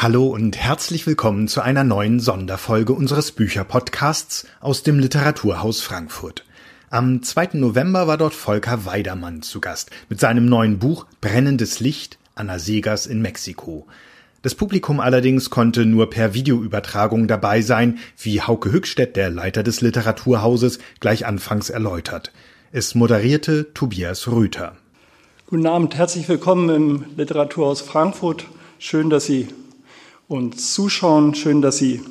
Hallo und herzlich willkommen zu einer neuen Sonderfolge unseres Bücherpodcasts aus dem Literaturhaus Frankfurt. Am 2. November war dort Volker Weidermann zu Gast mit seinem neuen Buch Brennendes Licht Anna Segers in Mexiko. Das Publikum allerdings konnte nur per Videoübertragung dabei sein, wie Hauke Hückstedt, der Leiter des Literaturhauses, gleich anfangs erläutert. Es moderierte Tobias Rüther. Guten Abend, herzlich willkommen im Literaturhaus Frankfurt. Schön, dass Sie uns zuschauen. Schön, dass Sie,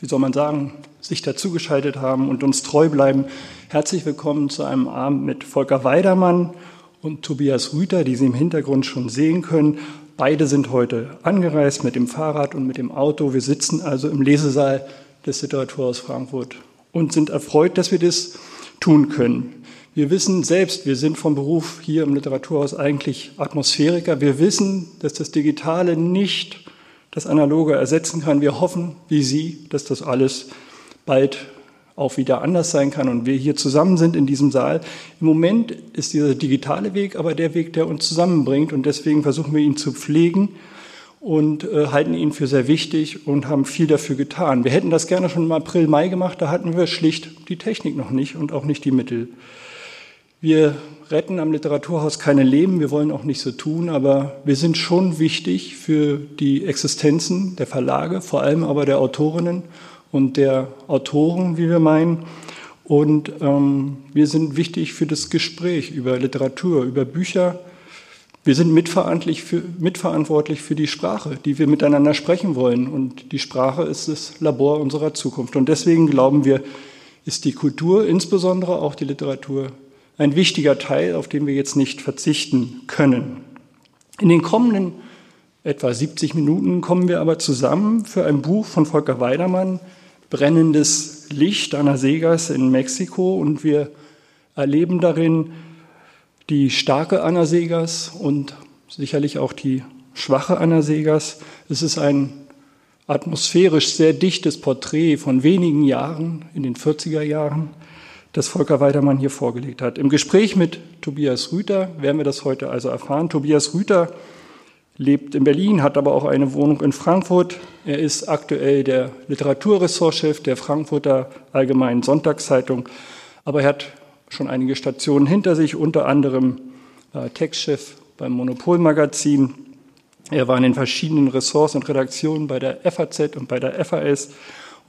wie soll man sagen, sich dazugeschaltet haben und uns treu bleiben. Herzlich willkommen zu einem Abend mit Volker Weidermann und Tobias Rüther, die Sie im Hintergrund schon sehen können. Beide sind heute angereist mit dem Fahrrad und mit dem Auto. Wir sitzen also im Lesesaal des Literaturhaus Frankfurt und sind erfreut, dass wir das tun können. Wir wissen selbst, wir sind vom Beruf hier im Literaturhaus eigentlich Atmosphäriker. Wir wissen, dass das Digitale nicht das Analoge ersetzen kann. Wir hoffen, wie Sie, dass das alles bald auch wieder anders sein kann und wir hier zusammen sind in diesem Saal. Im Moment ist dieser digitale Weg aber der Weg, der uns zusammenbringt und deswegen versuchen wir ihn zu pflegen und äh, halten ihn für sehr wichtig und haben viel dafür getan. Wir hätten das gerne schon im April, Mai gemacht, da hatten wir schlicht die Technik noch nicht und auch nicht die Mittel. Wir retten am Literaturhaus keine Leben, wir wollen auch nicht so tun, aber wir sind schon wichtig für die Existenzen der Verlage, vor allem aber der Autorinnen und der Autoren, wie wir meinen. Und ähm, wir sind wichtig für das Gespräch über Literatur, über Bücher. Wir sind mitverantwortlich für, mitverantwortlich für die Sprache, die wir miteinander sprechen wollen. Und die Sprache ist das Labor unserer Zukunft. Und deswegen glauben wir, ist die Kultur, insbesondere auch die Literatur, ein wichtiger Teil, auf den wir jetzt nicht verzichten können. In den kommenden etwa 70 Minuten kommen wir aber zusammen für ein Buch von Volker Weidermann, Brennendes Licht Anna Segas in Mexiko und wir erleben darin die starke Anna Segas und sicherlich auch die schwache Anna Segas. Es ist ein atmosphärisch sehr dichtes Porträt von wenigen Jahren in den 40er Jahren das Volker Weidermann hier vorgelegt hat. Im Gespräch mit Tobias Rüther werden wir das heute also erfahren. Tobias Rüther lebt in Berlin, hat aber auch eine Wohnung in Frankfurt. Er ist aktuell der Literaturressortchef der Frankfurter Allgemeinen Sonntagszeitung, aber er hat schon einige Stationen hinter sich, unter anderem äh, Textchef beim Monopolmagazin. Er war in den verschiedenen Ressorts und Redaktionen bei der FAZ und bei der FAS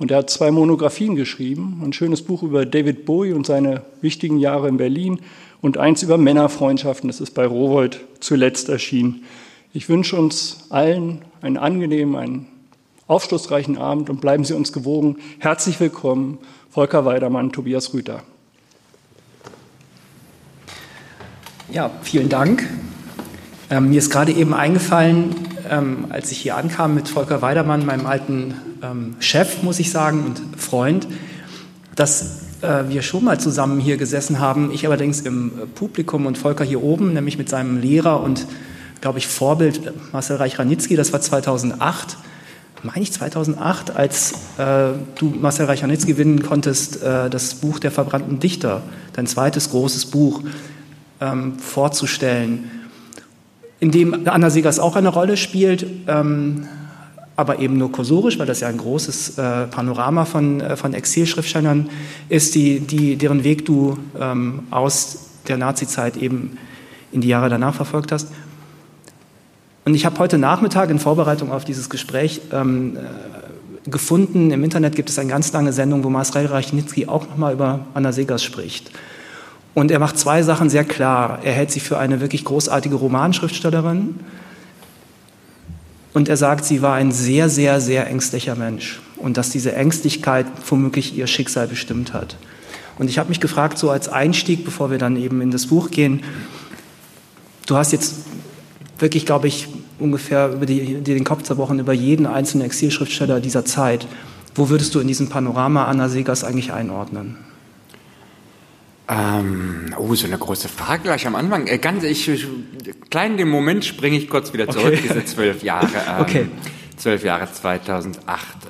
und er hat zwei Monographien geschrieben, ein schönes Buch über David Bowie und seine wichtigen Jahre in Berlin und eins über Männerfreundschaften, das ist bei Rowold zuletzt erschienen. Ich wünsche uns allen einen angenehmen, einen aufschlussreichen Abend und bleiben Sie uns gewogen. Herzlich willkommen, Volker Weidermann, Tobias Rüther. Ja, vielen Dank. Ähm, mir ist gerade eben eingefallen, ähm, als ich hier ankam mit Volker Weidermann, meinem alten ähm, Chef, muss ich sagen, und Freund, dass äh, wir schon mal zusammen hier gesessen haben. Ich allerdings im Publikum und Volker hier oben, nämlich mit seinem Lehrer und, glaube ich, Vorbild Marcel Reich-Ranitzky. Das war 2008 meine ich 2008, als äh, du Marcel Reich-Ranitzky gewinnen konntest, äh, das Buch der verbrannten Dichter, dein zweites großes Buch, ähm, vorzustellen, in dem Anna Segers auch eine Rolle spielt. Ähm, aber eben nur kursorisch, weil das ja ein großes äh, Panorama von, äh, von Exilschriftstellern ist, die, die, deren Weg du ähm, aus der Nazizeit eben in die Jahre danach verfolgt hast. Und ich habe heute Nachmittag in Vorbereitung auf dieses Gespräch ähm, äh, gefunden, im Internet gibt es eine ganz lange Sendung, wo Marcel Reichnitzky auch nochmal über Anna Segers spricht. Und er macht zwei Sachen sehr klar. Er hält sie für eine wirklich großartige Romanschriftstellerin und er sagt, sie war ein sehr, sehr, sehr ängstlicher Mensch und dass diese Ängstlichkeit womöglich ihr Schicksal bestimmt hat. Und ich habe mich gefragt, so als Einstieg, bevor wir dann eben in das Buch gehen, du hast jetzt wirklich, glaube ich, ungefähr über die, die den Kopf zerbrochen über jeden einzelnen Exilschriftsteller dieser Zeit. Wo würdest du in diesem Panorama Anna Segers eigentlich einordnen? Ähm, oh, so eine große Frage gleich am Anfang. Äh, ganz, ich, ich, klein den Moment springe ich kurz wieder zurück, okay. diese zwölf Jahre. Ähm, okay. Zwölf Jahre 2008.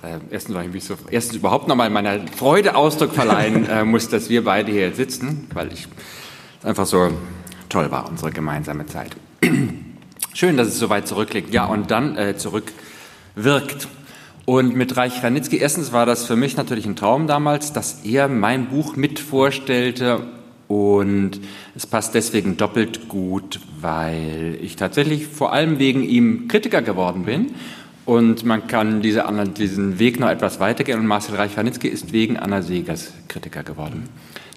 Äh, erstens, war ich so, erstens überhaupt nochmal meiner Freude Ausdruck verleihen äh, muss, dass wir beide hier sitzen, weil ich einfach so toll war, unsere gemeinsame Zeit. Schön, dass es so weit zurückliegt. Ja, und dann äh, zurück wirkt. Und mit Reich Ranitzky, erstens war das für mich natürlich ein Traum damals, dass er mein Buch mit vorstellte und es passt deswegen doppelt gut, weil ich tatsächlich vor allem wegen ihm Kritiker geworden bin. Und man kann diese, diesen Weg noch etwas weitergehen. Und Marcel Reich-Ranitzky ist wegen Anna Segers Kritiker geworden.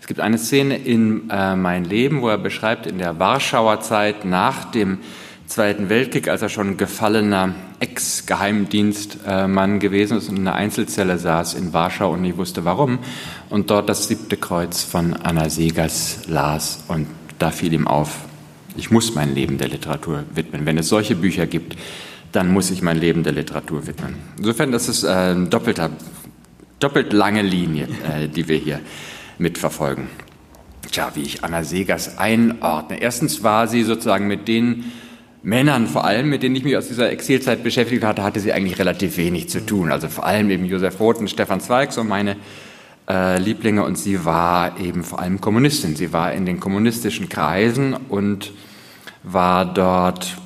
Es gibt eine Szene in äh, Mein Leben, wo er beschreibt, in der Warschauer Zeit nach dem Zweiten Weltkrieg, als er schon gefallener Ex-Geheimdienstmann gewesen ist und in einer Einzelzelle saß in Warschau und nicht wusste warum und dort das siebte Kreuz von Anna Segers las und da fiel ihm auf, ich muss mein Leben der Literatur widmen. Wenn es solche Bücher gibt, dann muss ich mein Leben der Literatur widmen. Insofern, das ist äh, doppelter, doppelt lange Linie, äh, die wir hier mitverfolgen. Tja, wie ich Anna Segers einordne. Erstens war sie sozusagen mit den Männern vor allem, mit denen ich mich aus dieser Exilzeit beschäftigt hatte, hatte sie eigentlich relativ wenig zu tun. Also vor allem eben Josef Roth und Stefan Zweig, so meine äh, Lieblinge. Und sie war eben vor allem Kommunistin. Sie war in den kommunistischen Kreisen und war dort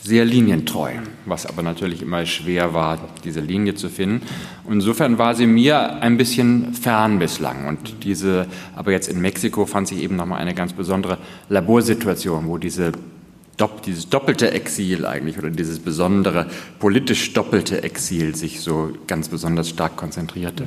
sehr linientreu, was aber natürlich immer schwer war, diese Linie zu finden. Und insofern war sie mir ein bisschen fern bislang. Und diese, aber jetzt in Mexiko fand sich eben nochmal eine ganz besondere Laborsituation, wo diese dieses doppelte Exil eigentlich oder dieses besondere politisch doppelte Exil sich so ganz besonders stark konzentrierte.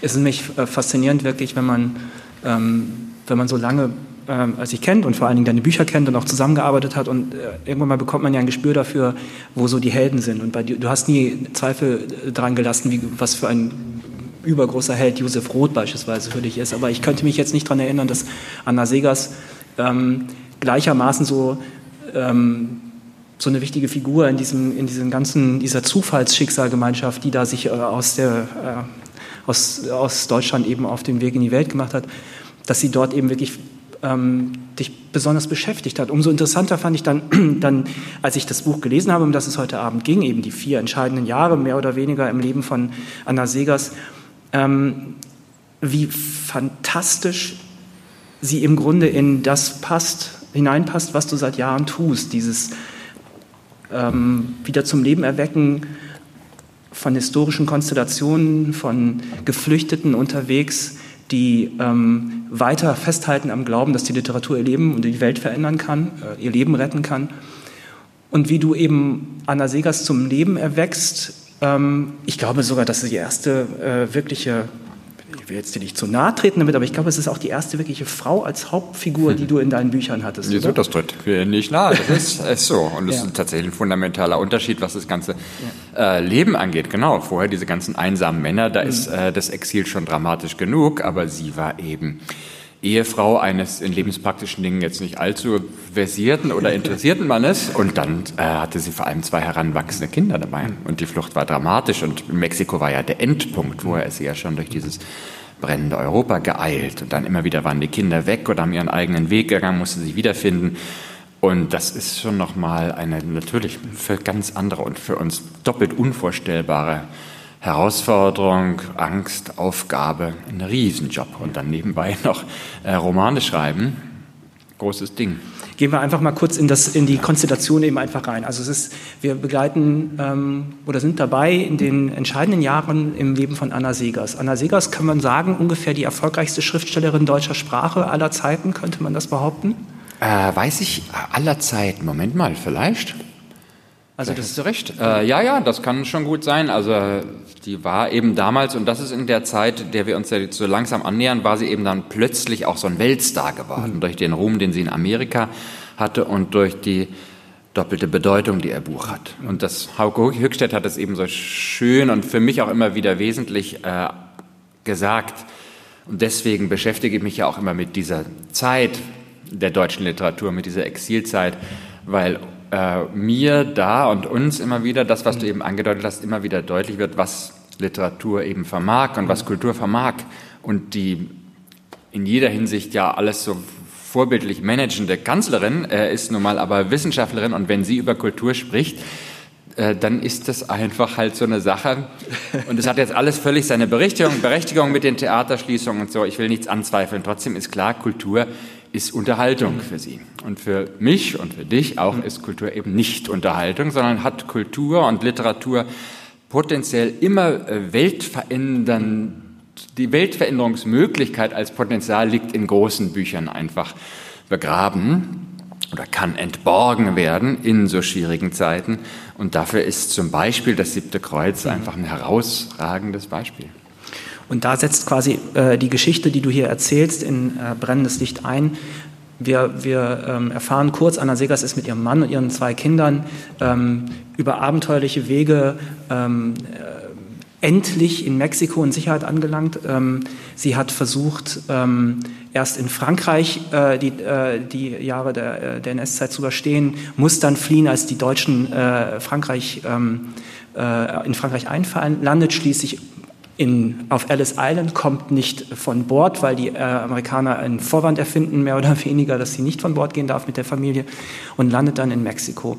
Es ist nämlich äh, faszinierend wirklich, wenn man, ähm, wenn man so lange ähm, als ich kennt und vor allen Dingen deine Bücher kennt und auch zusammengearbeitet hat und äh, irgendwann mal bekommt man ja ein Gespür dafür, wo so die Helden sind. Und bei du hast nie Zweifel dran gelassen, wie, was für ein übergroßer Held Josef Roth beispielsweise für dich ist, aber ich könnte mich jetzt nicht daran erinnern, dass Anna Segers ähm, gleichermaßen so ähm, so eine wichtige Figur in diesem, in diesem ganzen, dieser Zufallsschicksalgemeinschaft, die da sich äh, aus, der, äh, aus, aus Deutschland eben auf den Weg in die Welt gemacht hat, dass sie dort eben wirklich ähm, dich besonders beschäftigt hat. Umso interessanter fand ich dann, dann, als ich das Buch gelesen habe, um das es heute Abend ging, eben die vier entscheidenden Jahre, mehr oder weniger im Leben von Anna Segers, ähm, wie fantastisch sie im Grunde in das passt, hineinpasst, was du seit Jahren tust, dieses ähm, wieder zum Leben erwecken von historischen Konstellationen, von Geflüchteten unterwegs, die ähm, weiter festhalten am Glauben, dass die Literatur ihr Leben und die Welt verändern kann, äh, ihr Leben retten kann. Und wie du eben Anna Segers zum Leben erwächst, ähm, ich glaube sogar, dass sie die erste äh, wirkliche ich will jetzt dir nicht zu nahe treten damit, aber ich glaube, es ist auch die erste wirkliche Frau als Hauptfigur, die du in deinen Büchern hattest. Wieso, das tritt mir nicht nahe. Das ist, ist so. Und das ja. ist tatsächlich ein fundamentaler Unterschied, was das ganze ja. äh, Leben angeht. Genau, vorher diese ganzen einsamen Männer, da mhm. ist äh, das Exil schon dramatisch genug, aber sie war eben Ehefrau eines in lebenspraktischen Dingen jetzt nicht allzu versierten oder interessierten Mannes. Und dann äh, hatte sie vor allem zwei heranwachsende Kinder dabei. Und die Flucht war dramatisch. Und Mexiko war ja der Endpunkt. Vorher ist sie ja schon durch dieses brennende Europa geeilt. Und dann immer wieder waren die Kinder weg oder haben ihren eigenen Weg gegangen, musste sich wiederfinden. Und das ist schon nochmal eine natürlich für ganz andere und für uns doppelt unvorstellbare Herausforderung, Angst, Aufgabe, ein Riesenjob und dann nebenbei noch äh, Romane schreiben. Großes Ding. Gehen wir einfach mal kurz in, das, in die Konstellation eben einfach rein. Also es ist, wir begleiten ähm, oder sind dabei in den entscheidenden Jahren im Leben von Anna Segers. Anna Segers kann man sagen, ungefähr die erfolgreichste Schriftstellerin deutscher Sprache aller Zeiten, könnte man das behaupten? Äh, weiß ich aller Zeiten. Moment mal, vielleicht. Also das ist recht. Äh, ja, ja, das kann schon gut sein. Also die war eben damals, und das ist in der Zeit, der wir uns ja so langsam annähern, war sie eben dann plötzlich auch so ein Weltstar geworden, mhm. durch den Ruhm, den sie in Amerika hatte und durch die doppelte Bedeutung, die ihr Buch hat. Und das Hauke Höchstedt hat es eben so schön und für mich auch immer wieder wesentlich äh, gesagt. Und deswegen beschäftige ich mich ja auch immer mit dieser Zeit der deutschen Literatur, mit dieser Exilzeit, weil äh, mir da und uns immer wieder, das, was du eben angedeutet hast, immer wieder deutlich wird, was Literatur eben vermag und was Kultur vermag. Und die in jeder Hinsicht ja alles so vorbildlich managende Kanzlerin äh, ist nun mal aber Wissenschaftlerin und wenn sie über Kultur spricht, äh, dann ist das einfach halt so eine Sache. Und es hat jetzt alles völlig seine Berechtigung, Berechtigung mit den Theaterschließungen und so. Ich will nichts anzweifeln. Trotzdem ist klar, Kultur ist Unterhaltung für sie. Und für mich und für dich auch ist Kultur eben nicht Unterhaltung, sondern hat Kultur und Literatur potenziell immer äh, weltverändern, die Weltveränderungsmöglichkeit als Potenzial liegt in großen Büchern einfach begraben oder kann entborgen werden in so schwierigen Zeiten. Und dafür ist zum Beispiel das siebte Kreuz mhm. einfach ein herausragendes Beispiel. Und da setzt quasi äh, die Geschichte, die du hier erzählst, in äh, brennendes Licht ein. Wir, wir ähm, erfahren kurz, Anna Segers ist mit ihrem Mann und ihren zwei Kindern ähm, über abenteuerliche Wege ähm, äh, endlich in Mexiko in Sicherheit angelangt. Ähm, sie hat versucht, ähm, erst in Frankreich äh, die, äh, die Jahre der, äh, der NS-Zeit zu überstehen, muss dann fliehen, als die Deutschen äh, Frankreich, ähm, äh, in Frankreich einfallen, landet schließlich in, auf Ellis Island, kommt nicht von Bord, weil die äh, Amerikaner einen Vorwand erfinden, mehr oder weniger, dass sie nicht von Bord gehen darf mit der Familie und landet dann in Mexiko.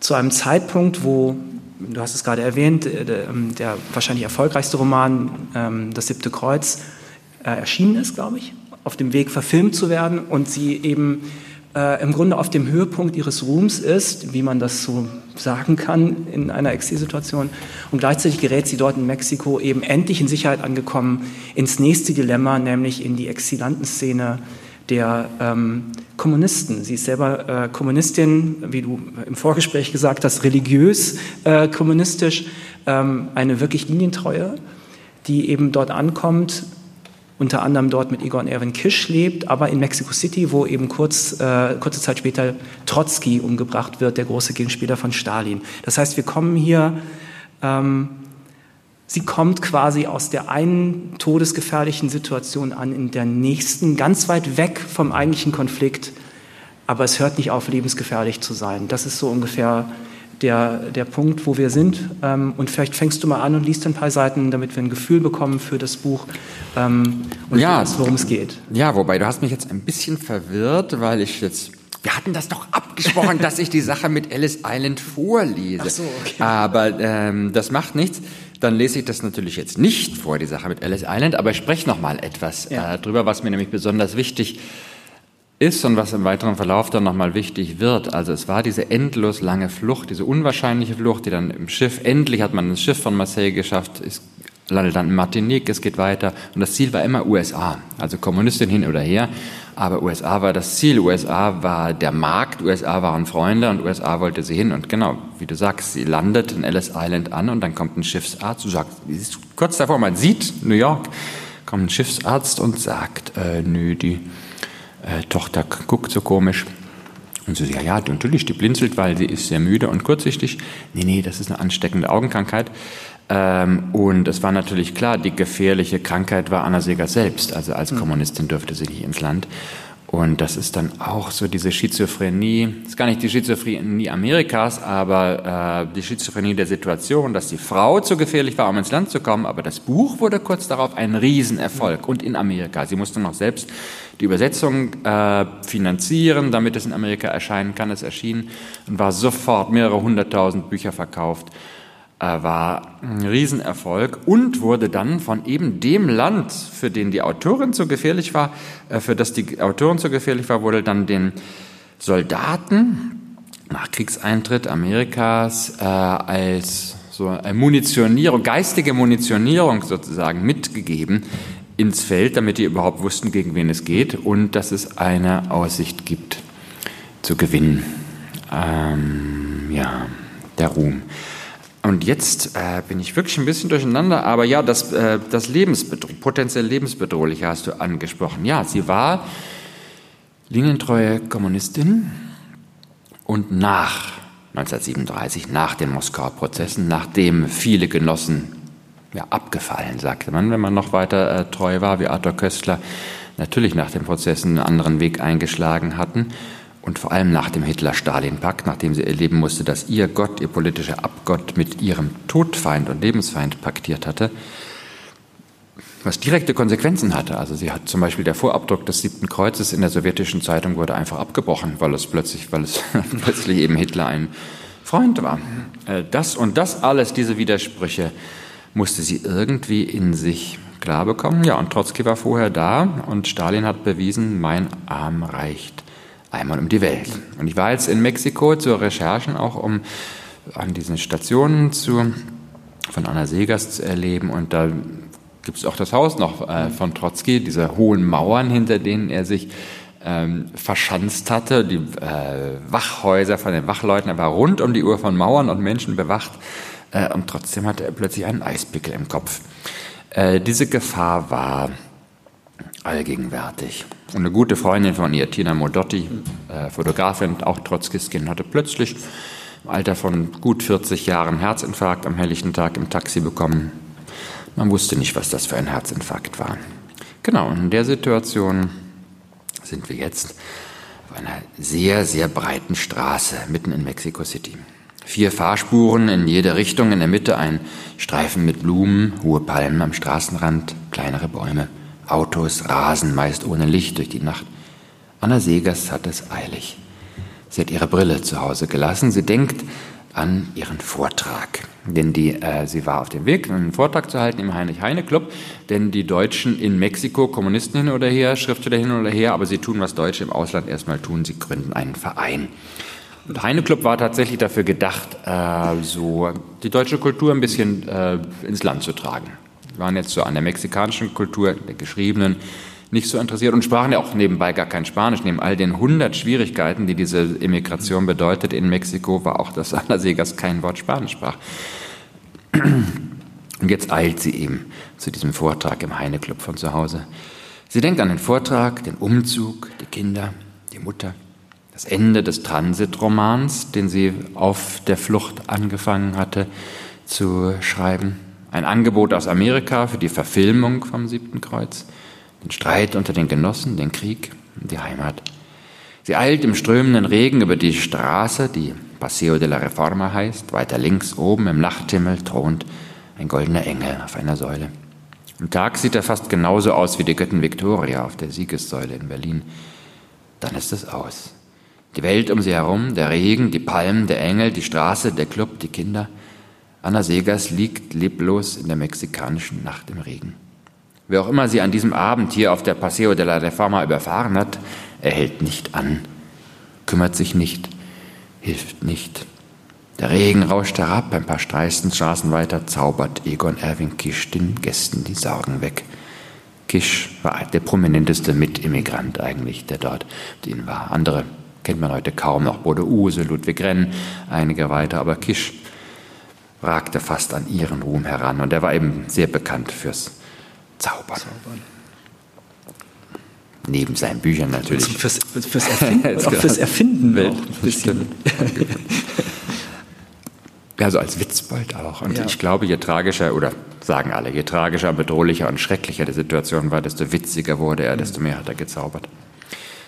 Zu einem Zeitpunkt, wo, du hast es gerade erwähnt, äh, der, ähm, der wahrscheinlich erfolgreichste Roman, ähm, Das siebte Kreuz, äh, erschienen ist, glaube ich, auf dem Weg verfilmt zu werden und sie eben äh, im Grunde auf dem Höhepunkt ihres Ruhms ist, wie man das so sagen kann in einer Exilsituation. Und gleichzeitig gerät sie dort in Mexiko eben endlich in Sicherheit angekommen ins nächste Dilemma, nämlich in die Exilantenszene der ähm, Kommunisten. Sie ist selber äh, Kommunistin, wie du im Vorgespräch gesagt hast, religiös äh, kommunistisch, ähm, eine wirklich Linientreue, die eben dort ankommt unter anderem dort mit Igor und Erwin Kisch lebt, aber in Mexico City, wo eben kurz, äh, kurze Zeit später Trotzki umgebracht wird, der große Gegenspieler von Stalin. Das heißt, wir kommen hier, ähm, sie kommt quasi aus der einen todesgefährlichen Situation an in der nächsten, ganz weit weg vom eigentlichen Konflikt, aber es hört nicht auf, lebensgefährlich zu sein. Das ist so ungefähr der, der Punkt, wo wir sind. Ähm, und vielleicht fängst du mal an und liest ein paar Seiten, damit wir ein Gefühl bekommen für das Buch ähm, und ja, worum es geht. Ja, wobei du hast mich jetzt ein bisschen verwirrt, weil ich jetzt wir hatten das doch abgesprochen, dass ich die Sache mit Ellis Island vorlese. Ach so, okay. Aber ähm, das macht nichts. Dann lese ich das natürlich jetzt nicht vor, die Sache mit Ellis Island, aber ich spreche noch mal etwas ja. äh, drüber, was mir nämlich besonders wichtig ist ist und was im weiteren Verlauf dann nochmal wichtig wird. Also es war diese endlos lange Flucht, diese unwahrscheinliche Flucht, die dann im Schiff, endlich hat man das Schiff von Marseille geschafft, ist, landet dann in Martinique, es geht weiter. Und das Ziel war immer USA, also Kommunistin hin oder her, aber USA war das Ziel, USA war der Markt, USA waren Freunde und USA wollte sie hin. Und genau, wie du sagst, sie landet in Ellis Island an und dann kommt ein Schiffsarzt und sagt, kurz davor, man sieht New York, kommt ein Schiffsarzt und sagt, äh, nö, die äh, Tochter guckt so komisch. Und sie sagt, ja, ja, natürlich, die blinzelt, weil sie ist sehr müde und kurzsichtig. Nee, nee, das ist eine ansteckende Augenkrankheit. Ähm, und es war natürlich klar, die gefährliche Krankheit war Anna Seger selbst. Also als hm. Kommunistin durfte sie nicht ins Land. Und das ist dann auch so diese Schizophrenie, ist gar nicht die Schizophrenie Amerikas, aber äh, die Schizophrenie der Situation, dass die Frau zu gefährlich war, um ins Land zu kommen, aber das Buch wurde kurz darauf ein Riesenerfolg und in Amerika. Sie musste noch selbst die Übersetzung äh, finanzieren, damit es in Amerika erscheinen kann. Es erschien und war sofort mehrere hunderttausend Bücher verkauft war ein Riesenerfolg und wurde dann von eben dem Land, für den die Autorin so gefährlich war, äh, für das die Autorin so gefährlich war, wurde dann den Soldaten nach Kriegseintritt Amerikas äh, als so Munitionierung, geistige Munitionierung sozusagen mitgegeben ins Feld, damit die überhaupt wussten, gegen wen es geht und dass es eine Aussicht gibt zu gewinnen. Ähm, ja, der Ruhm. Und jetzt äh, bin ich wirklich ein bisschen durcheinander, aber ja, das, äh, das Lebensbedro potenziell Lebensbedrohliche hast du angesprochen. Ja, sie war linientreue Kommunistin und nach 1937, nach den Moskauer Prozessen, nachdem viele Genossen ja, abgefallen, sagte man, wenn man noch weiter äh, treu war, wie Arthur Köstler, natürlich nach den Prozessen einen anderen Weg eingeschlagen hatten, und vor allem nach dem Hitler-Stalin-Pakt, nachdem sie erleben musste, dass ihr Gott, ihr politischer Abgott mit ihrem Todfeind und Lebensfeind paktiert hatte, was direkte Konsequenzen hatte. Also sie hat zum Beispiel der Vorabdruck des siebten Kreuzes in der sowjetischen Zeitung wurde einfach abgebrochen, weil es plötzlich, weil es plötzlich eben Hitler ein Freund war. Äh, das und das alles, diese Widersprüche, musste sie irgendwie in sich klar bekommen. Ja, und Trotzki war vorher da und Stalin hat bewiesen, mein Arm reicht einmal um die Welt. Und ich war jetzt in Mexiko zur Recherchen, auch um an diesen Stationen zu von Anna Segers zu erleben. Und da gibt es auch das Haus noch äh, von Trotzki, diese hohen Mauern, hinter denen er sich ähm, verschanzt hatte, die äh, Wachhäuser von den Wachleuten, er war rund um die Uhr von Mauern und Menschen bewacht äh, und trotzdem hatte er plötzlich einen Eispickel im Kopf. Äh, diese Gefahr war allgegenwärtig. Und eine gute Freundin von ihr, Tina Modotti, äh, Fotografin, auch Trotzkiskin, hatte plötzlich im Alter von gut 40 Jahren Herzinfarkt am helllichten Tag im Taxi bekommen. Man wusste nicht, was das für ein Herzinfarkt war. Genau, in der Situation sind wir jetzt auf einer sehr, sehr breiten Straße mitten in Mexico City. Vier Fahrspuren in jede Richtung, in der Mitte ein Streifen mit Blumen, hohe Palmen am Straßenrand, kleinere Bäume, Autos rasen meist ohne Licht durch die Nacht. Anna Segers hat es eilig. Sie hat ihre Brille zu Hause gelassen. Sie denkt an ihren Vortrag. Denn die, äh, sie war auf dem Weg, einen Vortrag zu halten im Heinrich-Heine-Club, denn die Deutschen in Mexiko, Kommunisten hin oder her, Schriftsteller hin oder her, aber sie tun, was Deutsche im Ausland erstmal tun, sie gründen einen Verein. Und Heine-Club war tatsächlich dafür gedacht, äh, so die deutsche Kultur ein bisschen äh, ins Land zu tragen. Waren jetzt so an der mexikanischen Kultur, der geschriebenen, nicht so interessiert und sprachen ja auch nebenbei gar kein Spanisch. Neben all den 100 Schwierigkeiten, die diese Immigration bedeutet in Mexiko, war auch, dass Anna Segers kein Wort Spanisch sprach. Und jetzt eilt sie eben zu diesem Vortrag im Heine-Club von zu Hause. Sie denkt an den Vortrag, den Umzug, die Kinder, die Mutter, das Ende des Transitromans, den sie auf der Flucht angefangen hatte zu schreiben, ein Angebot aus Amerika für die Verfilmung vom siebten Kreuz, den Streit unter den Genossen, den Krieg, die Heimat. Sie eilt im strömenden Regen über die Straße, die Paseo de la Reforma heißt. Weiter links oben im Nachthimmel thront ein goldener Engel auf einer Säule. Am Tag sieht er fast genauso aus wie die Göttin Victoria auf der Siegessäule in Berlin. Dann ist es aus. Die Welt um sie herum, der Regen, die Palmen, der Engel, die Straße, der Club, die Kinder. Anna Segers liegt leblos in der mexikanischen Nacht im Regen. Wer auch immer sie an diesem Abend hier auf der Paseo de la Reforma überfahren hat, er hält nicht an, kümmert sich nicht, hilft nicht. Der Regen rauscht herab, ein paar Straßen weiter zaubert Egon Erwin Kisch den Gästen die Sorgen weg. Kisch war der prominenteste Mitimmigrant eigentlich, der dort mit ihnen war. Andere kennt man heute kaum noch, Bode Use, Ludwig Renn, einige weiter, aber Kisch ragte fast an ihren Ruhm heran und er war eben sehr bekannt fürs Zaubern. Zaubern. Neben seinen Büchern natürlich. Fürs, fürs Erfinden, auch fürs Erfinden auch ein bisschen. Also als Witzbold auch. Und ja. ich glaube, je tragischer, oder sagen alle, je tragischer, bedrohlicher und schrecklicher die Situation war, desto witziger wurde er, desto mehr hat er gezaubert.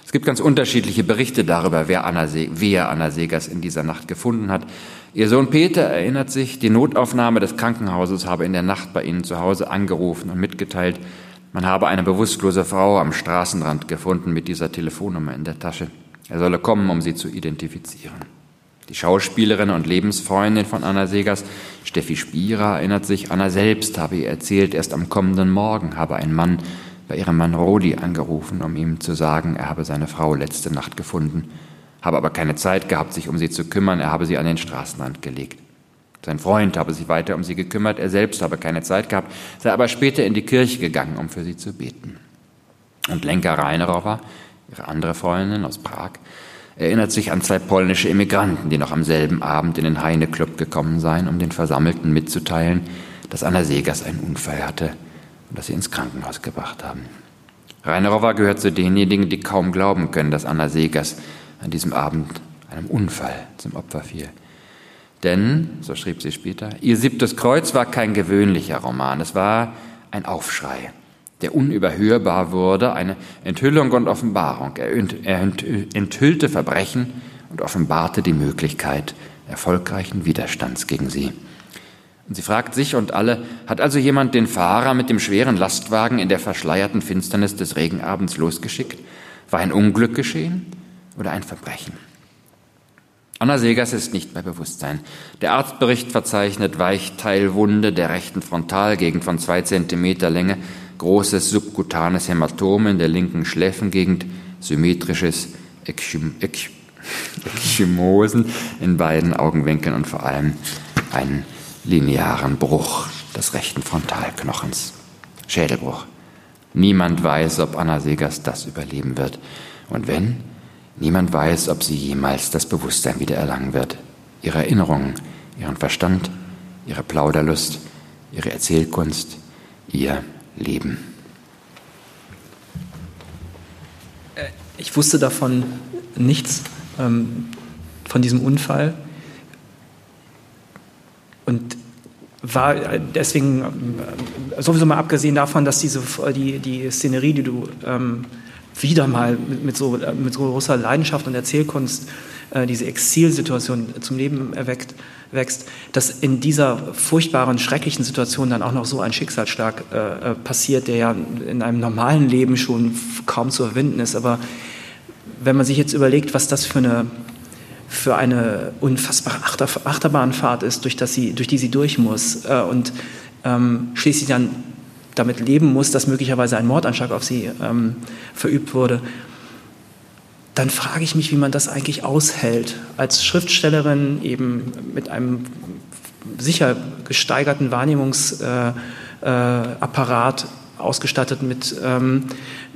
Es gibt ganz unterschiedliche Berichte darüber, wer Anna, wer Anna Segers in dieser Nacht gefunden hat. Ihr Sohn Peter erinnert sich, die Notaufnahme des Krankenhauses habe in der Nacht bei ihnen zu Hause angerufen und mitgeteilt, man habe eine bewusstlose Frau am Straßenrand gefunden mit dieser Telefonnummer in der Tasche. Er solle kommen, um sie zu identifizieren. Die Schauspielerin und Lebensfreundin von Anna Segers, Steffi Spierer, erinnert sich, Anna selbst habe ihr erzählt, erst am kommenden Morgen habe ein Mann bei ihrem Mann Rodi angerufen, um ihm zu sagen, er habe seine Frau letzte Nacht gefunden, habe aber keine Zeit gehabt, sich um sie zu kümmern, er habe sie an den Straßenrand gelegt. Sein Freund habe sich weiter um sie gekümmert, er selbst habe keine Zeit gehabt, sei aber später in die Kirche gegangen, um für sie zu beten. Und Lenka Reinerowa, ihre andere Freundin aus Prag, erinnert sich an zwei polnische Immigranten, die noch am selben Abend in den Heine-Club gekommen seien, um den Versammelten mitzuteilen, dass Anna Segers einen Unfall hatte und dass sie ins Krankenhaus gebracht haben. Reinerowa gehört zu denjenigen, die kaum glauben können, dass Anna Segers an diesem Abend einem Unfall zum Opfer fiel. Denn, so schrieb sie später, ihr siebtes Kreuz war kein gewöhnlicher Roman, es war ein Aufschrei, der unüberhörbar wurde, eine Enthüllung und Offenbarung. Er enthüllte Verbrechen und offenbarte die Möglichkeit erfolgreichen Widerstands gegen sie. Und sie fragt sich und alle, hat also jemand den Fahrer mit dem schweren Lastwagen in der verschleierten Finsternis des Regenabends losgeschickt? War ein Unglück geschehen oder ein Verbrechen? Anna Segers ist nicht bei Bewusstsein. Der Arztbericht verzeichnet Weichteilwunde der rechten Frontalgegend von zwei Zentimeter Länge, großes subkutanes Hämatom in der linken Schläfengegend, symmetrisches Ekchimosen in beiden Augenwinkeln und vor allem einen linearen Bruch des rechten Frontalknochens. Schädelbruch. Niemand weiß, ob Anna Segers das überleben wird. Und wenn, niemand weiß, ob sie jemals das Bewusstsein wieder erlangen wird. Ihre Erinnerungen, ihren Verstand, ihre Plauderlust, ihre Erzählkunst, ihr Leben. Äh, ich wusste davon nichts, ähm, von diesem Unfall. Und war deswegen äh, sowieso mal abgesehen davon, dass diese die, die Szenerie, die du ähm, wieder mal mit, mit, so, äh, mit so großer Leidenschaft und Erzählkunst äh, diese Exilsituation zum Leben erweckt, wächst, dass in dieser furchtbaren, schrecklichen Situation dann auch noch so ein Schicksalsschlag äh, äh passiert, der ja in einem normalen Leben schon kaum zu überwinden ist. Aber wenn man sich jetzt überlegt, was das für eine für eine unfassbare Achter Achterbahnfahrt ist, durch, das sie, durch die sie durch muss äh, und ähm, schließlich dann damit leben muss, dass möglicherweise ein Mordanschlag auf sie ähm, verübt wurde, dann frage ich mich, wie man das eigentlich aushält. Als Schriftstellerin eben mit einem sicher gesteigerten Wahrnehmungsapparat äh, äh, ausgestattet mit ähm,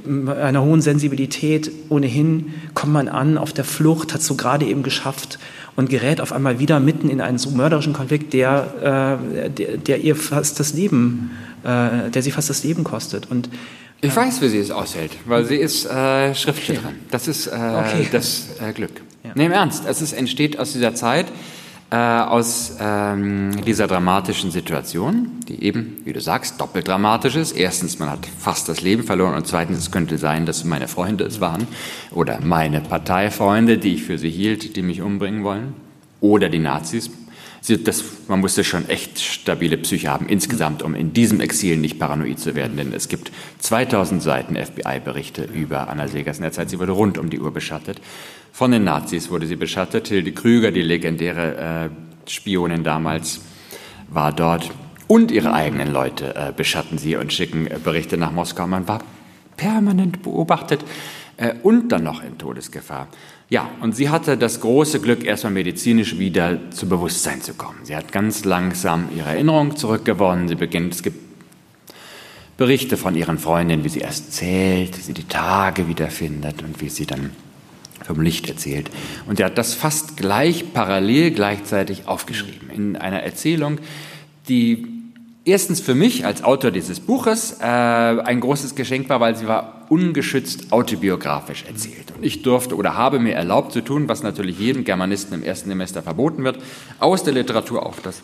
einer hohen Sensibilität ohnehin kommt man an auf der Flucht, hat so gerade eben geschafft und gerät auf einmal wieder mitten in einen so mörderischen Konflikt, der, äh, der, der, ihr fast das Leben, äh, der sie fast das Leben kostet. Und ich äh, weiß, wie sie es aushält, weil sie ist äh, Schriftstellerin. Okay. Das ist äh, okay. das äh, Glück. Ja. Nee, im Ernst, es ist, entsteht aus dieser Zeit, äh, aus ähm, dieser dramatischen Situation, die eben, wie du sagst, doppelt dramatisch ist. Erstens, man hat fast das Leben verloren und zweitens, es könnte sein, dass meine Freunde es waren oder meine Parteifreunde, die ich für sie hielt, die mich umbringen wollen oder die Nazis. Das, man musste schon echt stabile Psyche haben insgesamt, um in diesem Exil nicht paranoid zu werden, denn es gibt 2000 Seiten FBI-Berichte über Anna Segers in der Zeit. Sie wurde rund um die Uhr beschattet. Von den Nazis wurde sie beschattet. Hilde Krüger, die legendäre äh, Spionin damals, war dort. Und ihre eigenen Leute äh, beschatten sie und schicken äh, Berichte nach Moskau. Man war permanent beobachtet äh, und dann noch in Todesgefahr. Ja, und sie hatte das große Glück, erstmal medizinisch wieder zu Bewusstsein zu kommen. Sie hat ganz langsam ihre Erinnerung zurückgewonnen. Sie beginnt, es gibt Berichte von ihren Freundinnen, wie sie erst zählt, wie sie die Tage wiederfindet und wie sie dann vom Licht erzählt. Und er hat das fast gleich parallel gleichzeitig aufgeschrieben in einer Erzählung, die erstens für mich als Autor dieses Buches äh, ein großes Geschenk war, weil sie war ungeschützt autobiografisch erzählt. Und ich durfte oder habe mir erlaubt zu tun, was natürlich jedem Germanisten im ersten Semester verboten wird, aus der Literatur auf das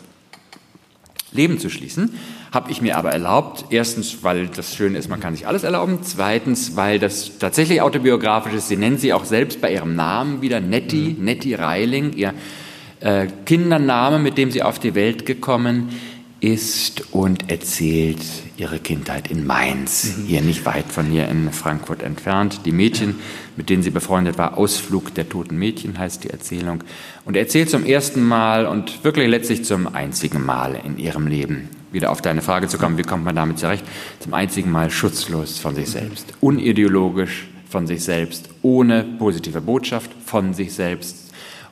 Leben zu schließen. Habe ich mir aber erlaubt, erstens, weil das Schöne ist, man kann sich alles erlauben, zweitens, weil das tatsächlich autobiografisch ist. Sie nennt sie auch selbst bei ihrem Namen wieder Nettie, mhm. Nettie Reiling, ihr äh, Kindername, mit dem sie auf die Welt gekommen ist und erzählt ihre Kindheit in Mainz, mhm. hier nicht weit von hier in Frankfurt entfernt. Die Mädchen, mit denen sie befreundet war, Ausflug der toten Mädchen heißt die Erzählung. Und er erzählt zum ersten Mal und wirklich letztlich zum einzigen Mal in ihrem Leben, wieder auf deine Frage zu kommen, wie kommt man damit zurecht, zum einzigen Mal schutzlos von sich mhm. selbst, unideologisch von sich selbst, ohne positive Botschaft von sich selbst,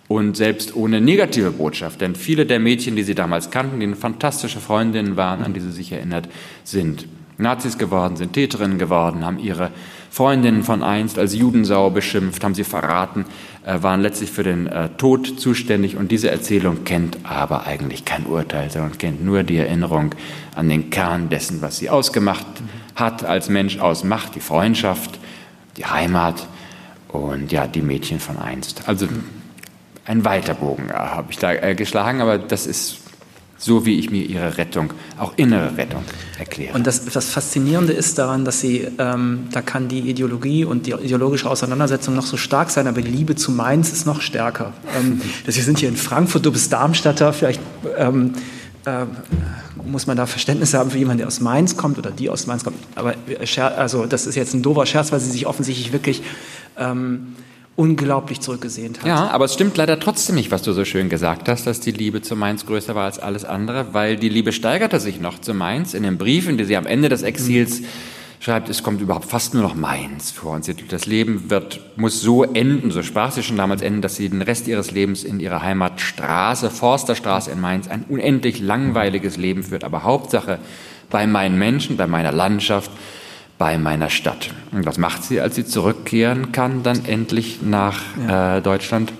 und selbst ohne negative Botschaft. Denn viele der Mädchen, die sie damals kannten, die fantastische Freundinnen waren, an die sie sich erinnert, sind Nazis geworden, sind Täterinnen geworden, haben ihre Freundinnen von einst als Judensau beschimpft, haben sie verraten, äh, waren letztlich für den äh, Tod zuständig. Und diese Erzählung kennt aber eigentlich kein Urteil, sondern kennt nur die Erinnerung an den Kern dessen, was sie ausgemacht hat als Mensch aus Macht, die Freundschaft, die Heimat und ja, die Mädchen von einst. Also ein weiter Bogen äh, habe ich da äh, geschlagen, aber das ist so, wie ich mir ihre Rettung, auch innere Rettung erkläre. Und das, das Faszinierende ist daran, dass sie, ähm, da kann die Ideologie und die ideologische Auseinandersetzung noch so stark sein, aber die Liebe zu Mainz ist noch stärker. Ähm, wir sind hier in Frankfurt, du bist Darmstadter, vielleicht ähm, äh, muss man da Verständnis haben für jemanden, der aus Mainz kommt oder die aus Mainz kommt. Aber also das ist jetzt ein doofer Scherz, weil sie sich offensichtlich wirklich ähm, unglaublich zurückgesehnt hat. Ja, aber es stimmt leider trotzdem nicht, was du so schön gesagt hast, dass die Liebe zu Mainz größer war als alles andere, weil die Liebe steigerte sich noch zu Mainz in den Briefen, die sie am Ende des Exils schreibt, es kommt überhaupt fast nur noch Mainz vor. Und das Leben wird, muss so enden, so sprach sie schon damals enden, dass sie den Rest ihres Lebens in ihrer Heimatstraße, Forsterstraße in Mainz, ein unendlich langweiliges Leben führt. Aber Hauptsache bei meinen Menschen, bei meiner Landschaft, bei meiner Stadt. Und was macht sie, als sie zurückkehren kann, dann endlich nach ja. äh, Deutschland?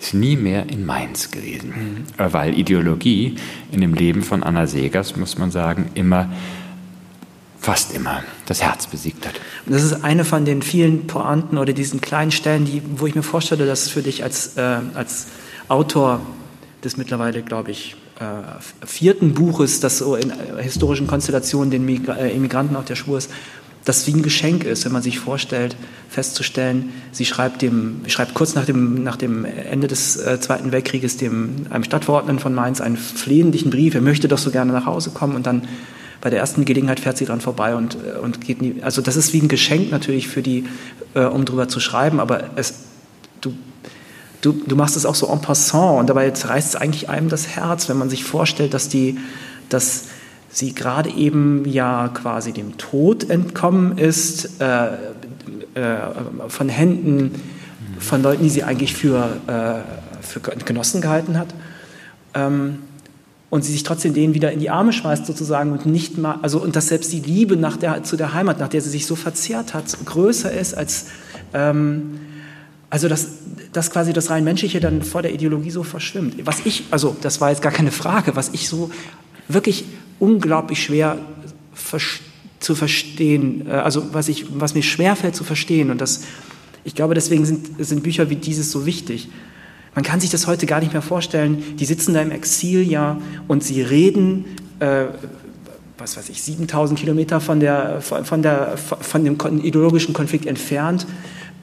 Ist nie mehr in Mainz gewesen, mhm. weil Ideologie in dem Leben von Anna Segers, muss man sagen, immer fast immer das Herz besiegt hat. Und das ist eine von den vielen Pointen oder diesen kleinen Stellen, die, wo ich mir vorstelle, dass es für dich als, äh, als Autor des mittlerweile, glaube ich, äh, vierten Buches, das so in äh, historischen Konstellationen den Migra äh, Immigranten auf der Spur ist, das wie ein Geschenk ist, wenn man sich vorstellt, festzustellen, sie schreibt, dem, schreibt kurz nach dem, nach dem Ende des äh, Zweiten Weltkrieges dem, einem Stadtverordneten von Mainz einen flehentlichen Brief, er möchte doch so gerne nach Hause kommen und dann bei der ersten Gelegenheit fährt sie dran vorbei und, äh, und geht nie. Also das ist wie ein Geschenk natürlich für die, äh, um drüber zu schreiben, aber es, du, du, du machst es auch so en passant und dabei reißt es eigentlich einem das Herz, wenn man sich vorstellt, dass die, dass sie gerade eben ja quasi dem Tod entkommen ist, äh, äh, von Händen von Leuten, die sie eigentlich für, äh, für Genossen gehalten hat. Ähm, und sie sich trotzdem denen wieder in die Arme schmeißt sozusagen und nicht mal, also und dass selbst die Liebe nach der, zu der Heimat, nach der sie sich so verzehrt hat, größer ist als, ähm, also dass, dass quasi das rein menschliche dann vor der Ideologie so verschwimmt. Was ich, also das war jetzt gar keine Frage, was ich so wirklich unglaublich schwer zu verstehen, äh, also was, ich, was mir schwerfällt zu verstehen und das, ich glaube deswegen sind, sind Bücher wie dieses so wichtig man kann sich das heute gar nicht mehr vorstellen. Die sitzen da im Exil ja und sie reden, äh, was weiß ich, 7000 Kilometer von, der, von, der, von dem ideologischen Konflikt entfernt,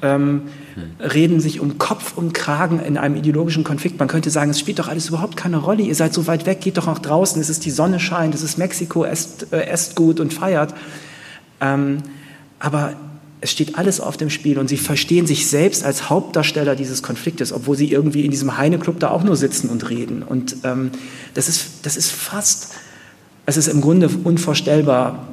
ähm, hm. reden sich um Kopf und Kragen in einem ideologischen Konflikt. Man könnte sagen, es spielt doch alles überhaupt keine Rolle. Ihr seid so weit weg, geht doch auch draußen. Es ist die Sonne scheint, es ist Mexiko, esst, äh, esst gut und feiert. Ähm, aber es steht alles auf dem Spiel und sie verstehen sich selbst als Hauptdarsteller dieses Konfliktes, obwohl sie irgendwie in diesem Heine-Club da auch nur sitzen und reden. Und ähm, das, ist, das ist fast, es ist im Grunde unvorstellbar,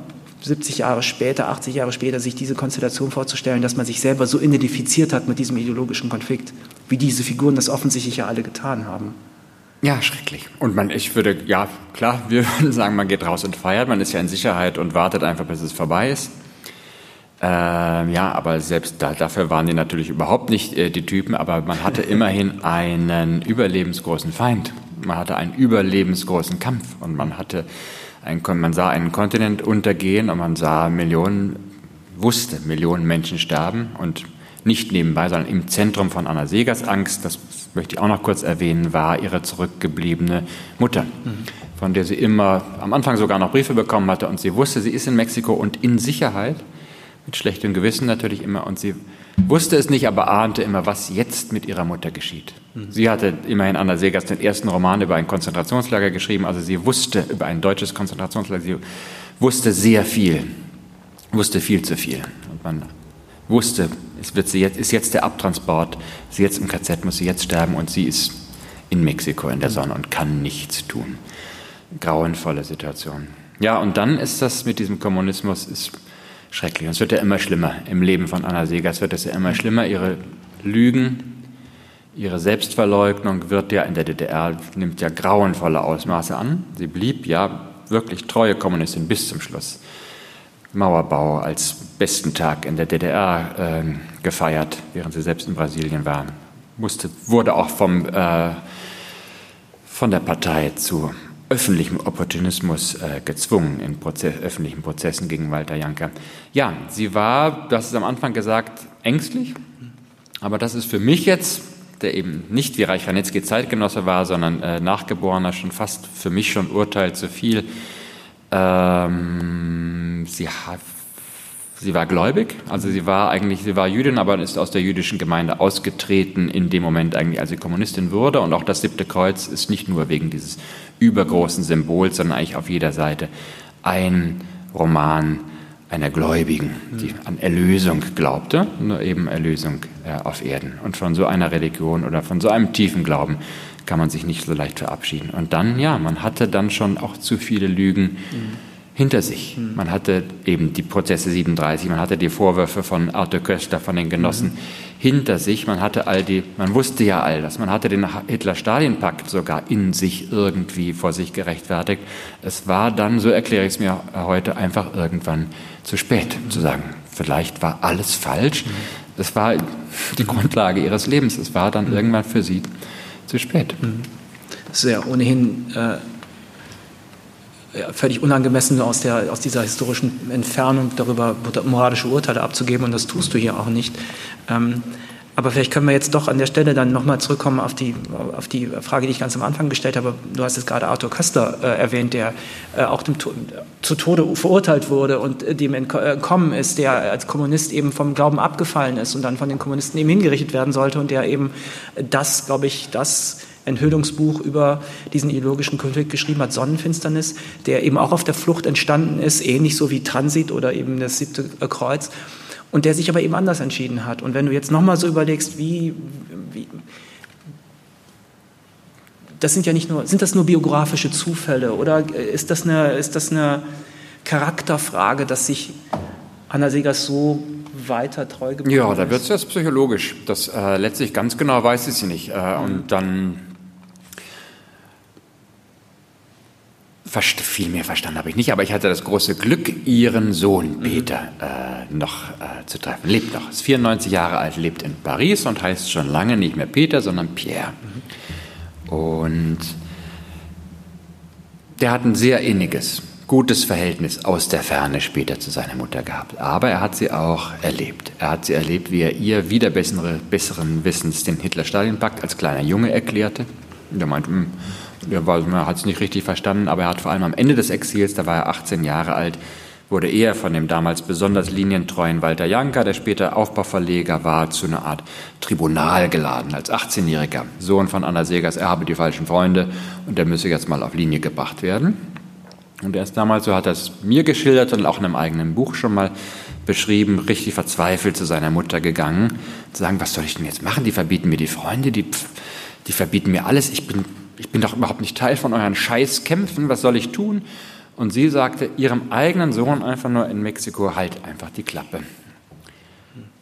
70 Jahre später, 80 Jahre später, sich diese Konstellation vorzustellen, dass man sich selber so identifiziert hat mit diesem ideologischen Konflikt, wie diese Figuren das offensichtlich ja alle getan haben. Ja, schrecklich. Und man, ich würde, ja, klar, wir würden sagen, man geht raus und feiert, man ist ja in Sicherheit und wartet einfach, bis es vorbei ist. Ähm, ja, aber selbst da, dafür waren die natürlich überhaupt nicht äh, die Typen, aber man hatte immerhin einen überlebensgroßen Feind. Man hatte einen überlebensgroßen Kampf und man hatte ein, man sah einen Kontinent untergehen und man sah Millionen, wusste, Millionen Menschen sterben und nicht nebenbei, sondern im Zentrum von Anna Segers Angst, das möchte ich auch noch kurz erwähnen, war ihre zurückgebliebene Mutter, mhm. von der sie immer am Anfang sogar noch Briefe bekommen hatte und sie wusste, sie ist in Mexiko und in Sicherheit mit schlechtem Gewissen natürlich immer. Und sie wusste es nicht, aber ahnte immer, was jetzt mit ihrer Mutter geschieht. Mhm. Sie hatte immerhin Anna Segers den ersten Roman über ein Konzentrationslager geschrieben, also sie wusste über ein deutsches Konzentrationslager, sie wusste sehr viel, wusste viel zu viel. Und man wusste, es wird sie jetzt, ist jetzt der Abtransport, sie jetzt im KZ, muss sie jetzt sterben und sie ist in Mexiko in der Sonne und kann nichts tun. Grauenvolle Situation. Ja, und dann ist das mit diesem Kommunismus, ist schrecklich. Und es wird ja immer schlimmer im Leben von Anna Segers, wird es ja immer schlimmer. Ihre Lügen, ihre Selbstverleugnung wird ja in der DDR, nimmt ja grauenvolle Ausmaße an. Sie blieb ja wirklich treue Kommunistin bis zum Schluss. Mauerbau als besten Tag in der DDR äh, gefeiert, während sie selbst in Brasilien war. Musste, wurde auch vom, äh, von der Partei zu öffentlichem Opportunismus äh, gezwungen in Proze öffentlichen Prozessen gegen Walter Janker. Ja, sie war, hast es am Anfang gesagt, ängstlich, aber das ist für mich jetzt, der eben nicht wie Reich Ranitzky Zeitgenosse war, sondern äh, Nachgeborener, schon fast für mich schon Urteil zu viel. Ähm, sie Sie war gläubig, also sie war eigentlich, sie war Jüdin, aber ist aus der jüdischen Gemeinde ausgetreten in dem Moment eigentlich, als sie Kommunistin wurde. Und auch das siebte Kreuz ist nicht nur wegen dieses übergroßen Symbols, sondern eigentlich auf jeder Seite ein Roman einer Gläubigen, die an Erlösung glaubte, nur eben Erlösung äh, auf Erden. Und von so einer Religion oder von so einem tiefen Glauben kann man sich nicht so leicht verabschieden. Und dann, ja, man hatte dann schon auch zu viele Lügen. Mhm hinter sich. Mhm. Man hatte eben die Prozesse 37, man hatte die Vorwürfe von Arthur Köstler, von den Genossen mhm. hinter sich, man hatte all die, man wusste ja all das, man hatte den Hitler-Stalin-Pakt sogar in sich irgendwie vor sich gerechtfertigt. Es war dann, so erkläre ich es mir heute, einfach irgendwann zu spät zu sagen, vielleicht war alles falsch. Mhm. Es war die Grundlage ihres Lebens. Es war dann mhm. irgendwann für sie zu spät. Mhm. Das ist ja ohnehin äh völlig unangemessen aus, der, aus dieser historischen Entfernung darüber moralische Urteile abzugeben und das tust du hier auch nicht. Ähm, aber vielleicht können wir jetzt doch an der Stelle dann nochmal zurückkommen auf die, auf die Frage, die ich ganz am Anfang gestellt habe. Du hast jetzt gerade Arthur Köster äh, erwähnt, der äh, auch dem, zu Tode verurteilt wurde und äh, dem entkommen ist, der als Kommunist eben vom Glauben abgefallen ist und dann von den Kommunisten eben hingerichtet werden sollte und der eben das, glaube ich, das Enthüllungsbuch über diesen ideologischen Konflikt geschrieben hat, Sonnenfinsternis, der eben auch auf der Flucht entstanden ist, ähnlich so wie Transit oder eben das siebte Kreuz, und der sich aber eben anders entschieden hat. Und wenn du jetzt nochmal so überlegst, wie, wie das sind ja nicht nur, sind das nur biografische Zufälle oder ist das eine, ist das eine Charakterfrage, dass sich Anna Segers so weiter treu geblieben Ja, da wird es jetzt psychologisch. Das äh, letztlich ganz genau weiß ich sie nicht. Äh, mhm. Und dann viel mehr verstanden habe ich nicht, aber ich hatte das große Glück, ihren Sohn Peter äh, noch äh, zu treffen. Lebt noch, ist 94 Jahre alt, lebt in Paris und heißt schon lange nicht mehr Peter, sondern Pierre. Und der hat ein sehr inniges, gutes Verhältnis aus der Ferne später zu seiner Mutter gehabt. Aber er hat sie auch erlebt. Er hat sie erlebt, wie er ihr wieder bessere, besseren Wissens den Hitler-Stalin-Pakt als kleiner Junge erklärte. Und er meinte, hm, er hat es nicht richtig verstanden, aber er hat vor allem am Ende des Exils, da war er 18 Jahre alt, wurde er von dem damals besonders linientreuen Walter Janka, der später Aufbauverleger war, zu einer Art Tribunal geladen als 18-jähriger Sohn von Anna Segers. Er habe die falschen Freunde und er müsse jetzt mal auf Linie gebracht werden. Und er ist damals, so hat er es mir geschildert und auch in einem eigenen Buch schon mal beschrieben, richtig verzweifelt zu seiner Mutter gegangen, zu sagen, was soll ich denn jetzt machen? Die verbieten mir die Freunde, die, die verbieten mir alles. Ich bin ich bin doch überhaupt nicht Teil von euren Scheißkämpfen, was soll ich tun? Und sie sagte ihrem eigenen Sohn einfach nur in Mexiko, halt einfach die Klappe.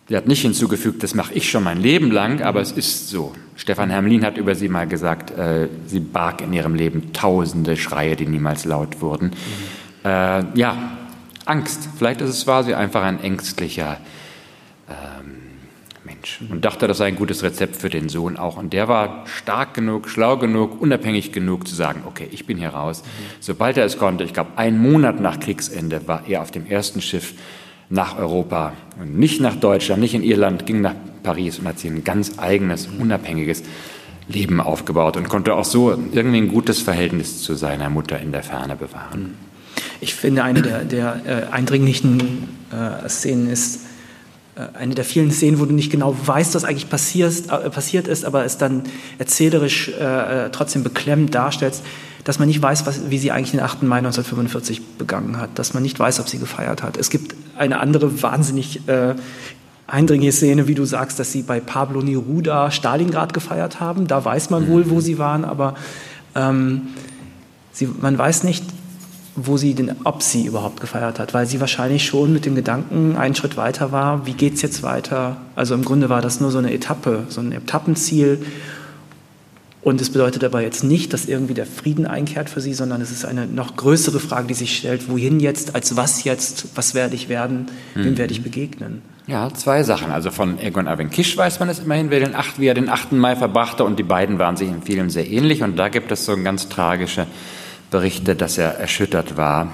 Sie hat nicht hinzugefügt, das mache ich schon mein Leben lang, aber es ist so. Stefan Hermlin hat über sie mal gesagt, äh, sie barg in ihrem Leben tausende Schreie, die niemals laut wurden. Mhm. Äh, ja, Angst. Vielleicht ist es wahr, sie einfach ein ängstlicher Mensch und dachte, das sei ein gutes Rezept für den Sohn auch. Und der war stark genug, schlau genug, unabhängig genug zu sagen, okay, ich bin hier raus. Mhm. Sobald er es konnte, ich glaube, einen Monat nach Kriegsende war er auf dem ersten Schiff nach Europa und nicht nach Deutschland, nicht in Irland, ging nach Paris und hat sich ein ganz eigenes, unabhängiges Leben aufgebaut und konnte auch so irgendwie ein gutes Verhältnis zu seiner Mutter in der Ferne bewahren. Ich finde, eine der, der äh, eindringlichen äh, Szenen ist, eine der vielen Szenen, wo du nicht genau weißt, was eigentlich passiert, äh, passiert ist, aber es dann erzählerisch äh, äh, trotzdem beklemmt darstellst, dass man nicht weiß, was, wie sie eigentlich den 8. Mai 1945 begangen hat, dass man nicht weiß, ob sie gefeiert hat. Es gibt eine andere wahnsinnig äh, eindringliche Szene, wie du sagst, dass sie bei Pablo Neruda Stalingrad gefeiert haben. Da weiß man wohl, wo sie waren, aber ähm, sie, man weiß nicht, wo sie denn, ob sie überhaupt gefeiert hat, weil sie wahrscheinlich schon mit dem Gedanken einen Schritt weiter war, wie geht es jetzt weiter? Also im Grunde war das nur so eine Etappe, so ein Etappenziel. Und es bedeutet aber jetzt nicht, dass irgendwie der Frieden einkehrt für sie, sondern es ist eine noch größere Frage, die sich stellt, wohin jetzt, als was jetzt, was werde ich werden, wem mhm. werde ich begegnen? Ja, zwei Sachen. Also von Egon Erwin Kisch weiß man es immerhin, wer den 8, wie er den 8. Mai verbrachte und die beiden waren sich in vielem sehr ähnlich und da gibt es so eine ganz tragische berichtet, dass er erschüttert war.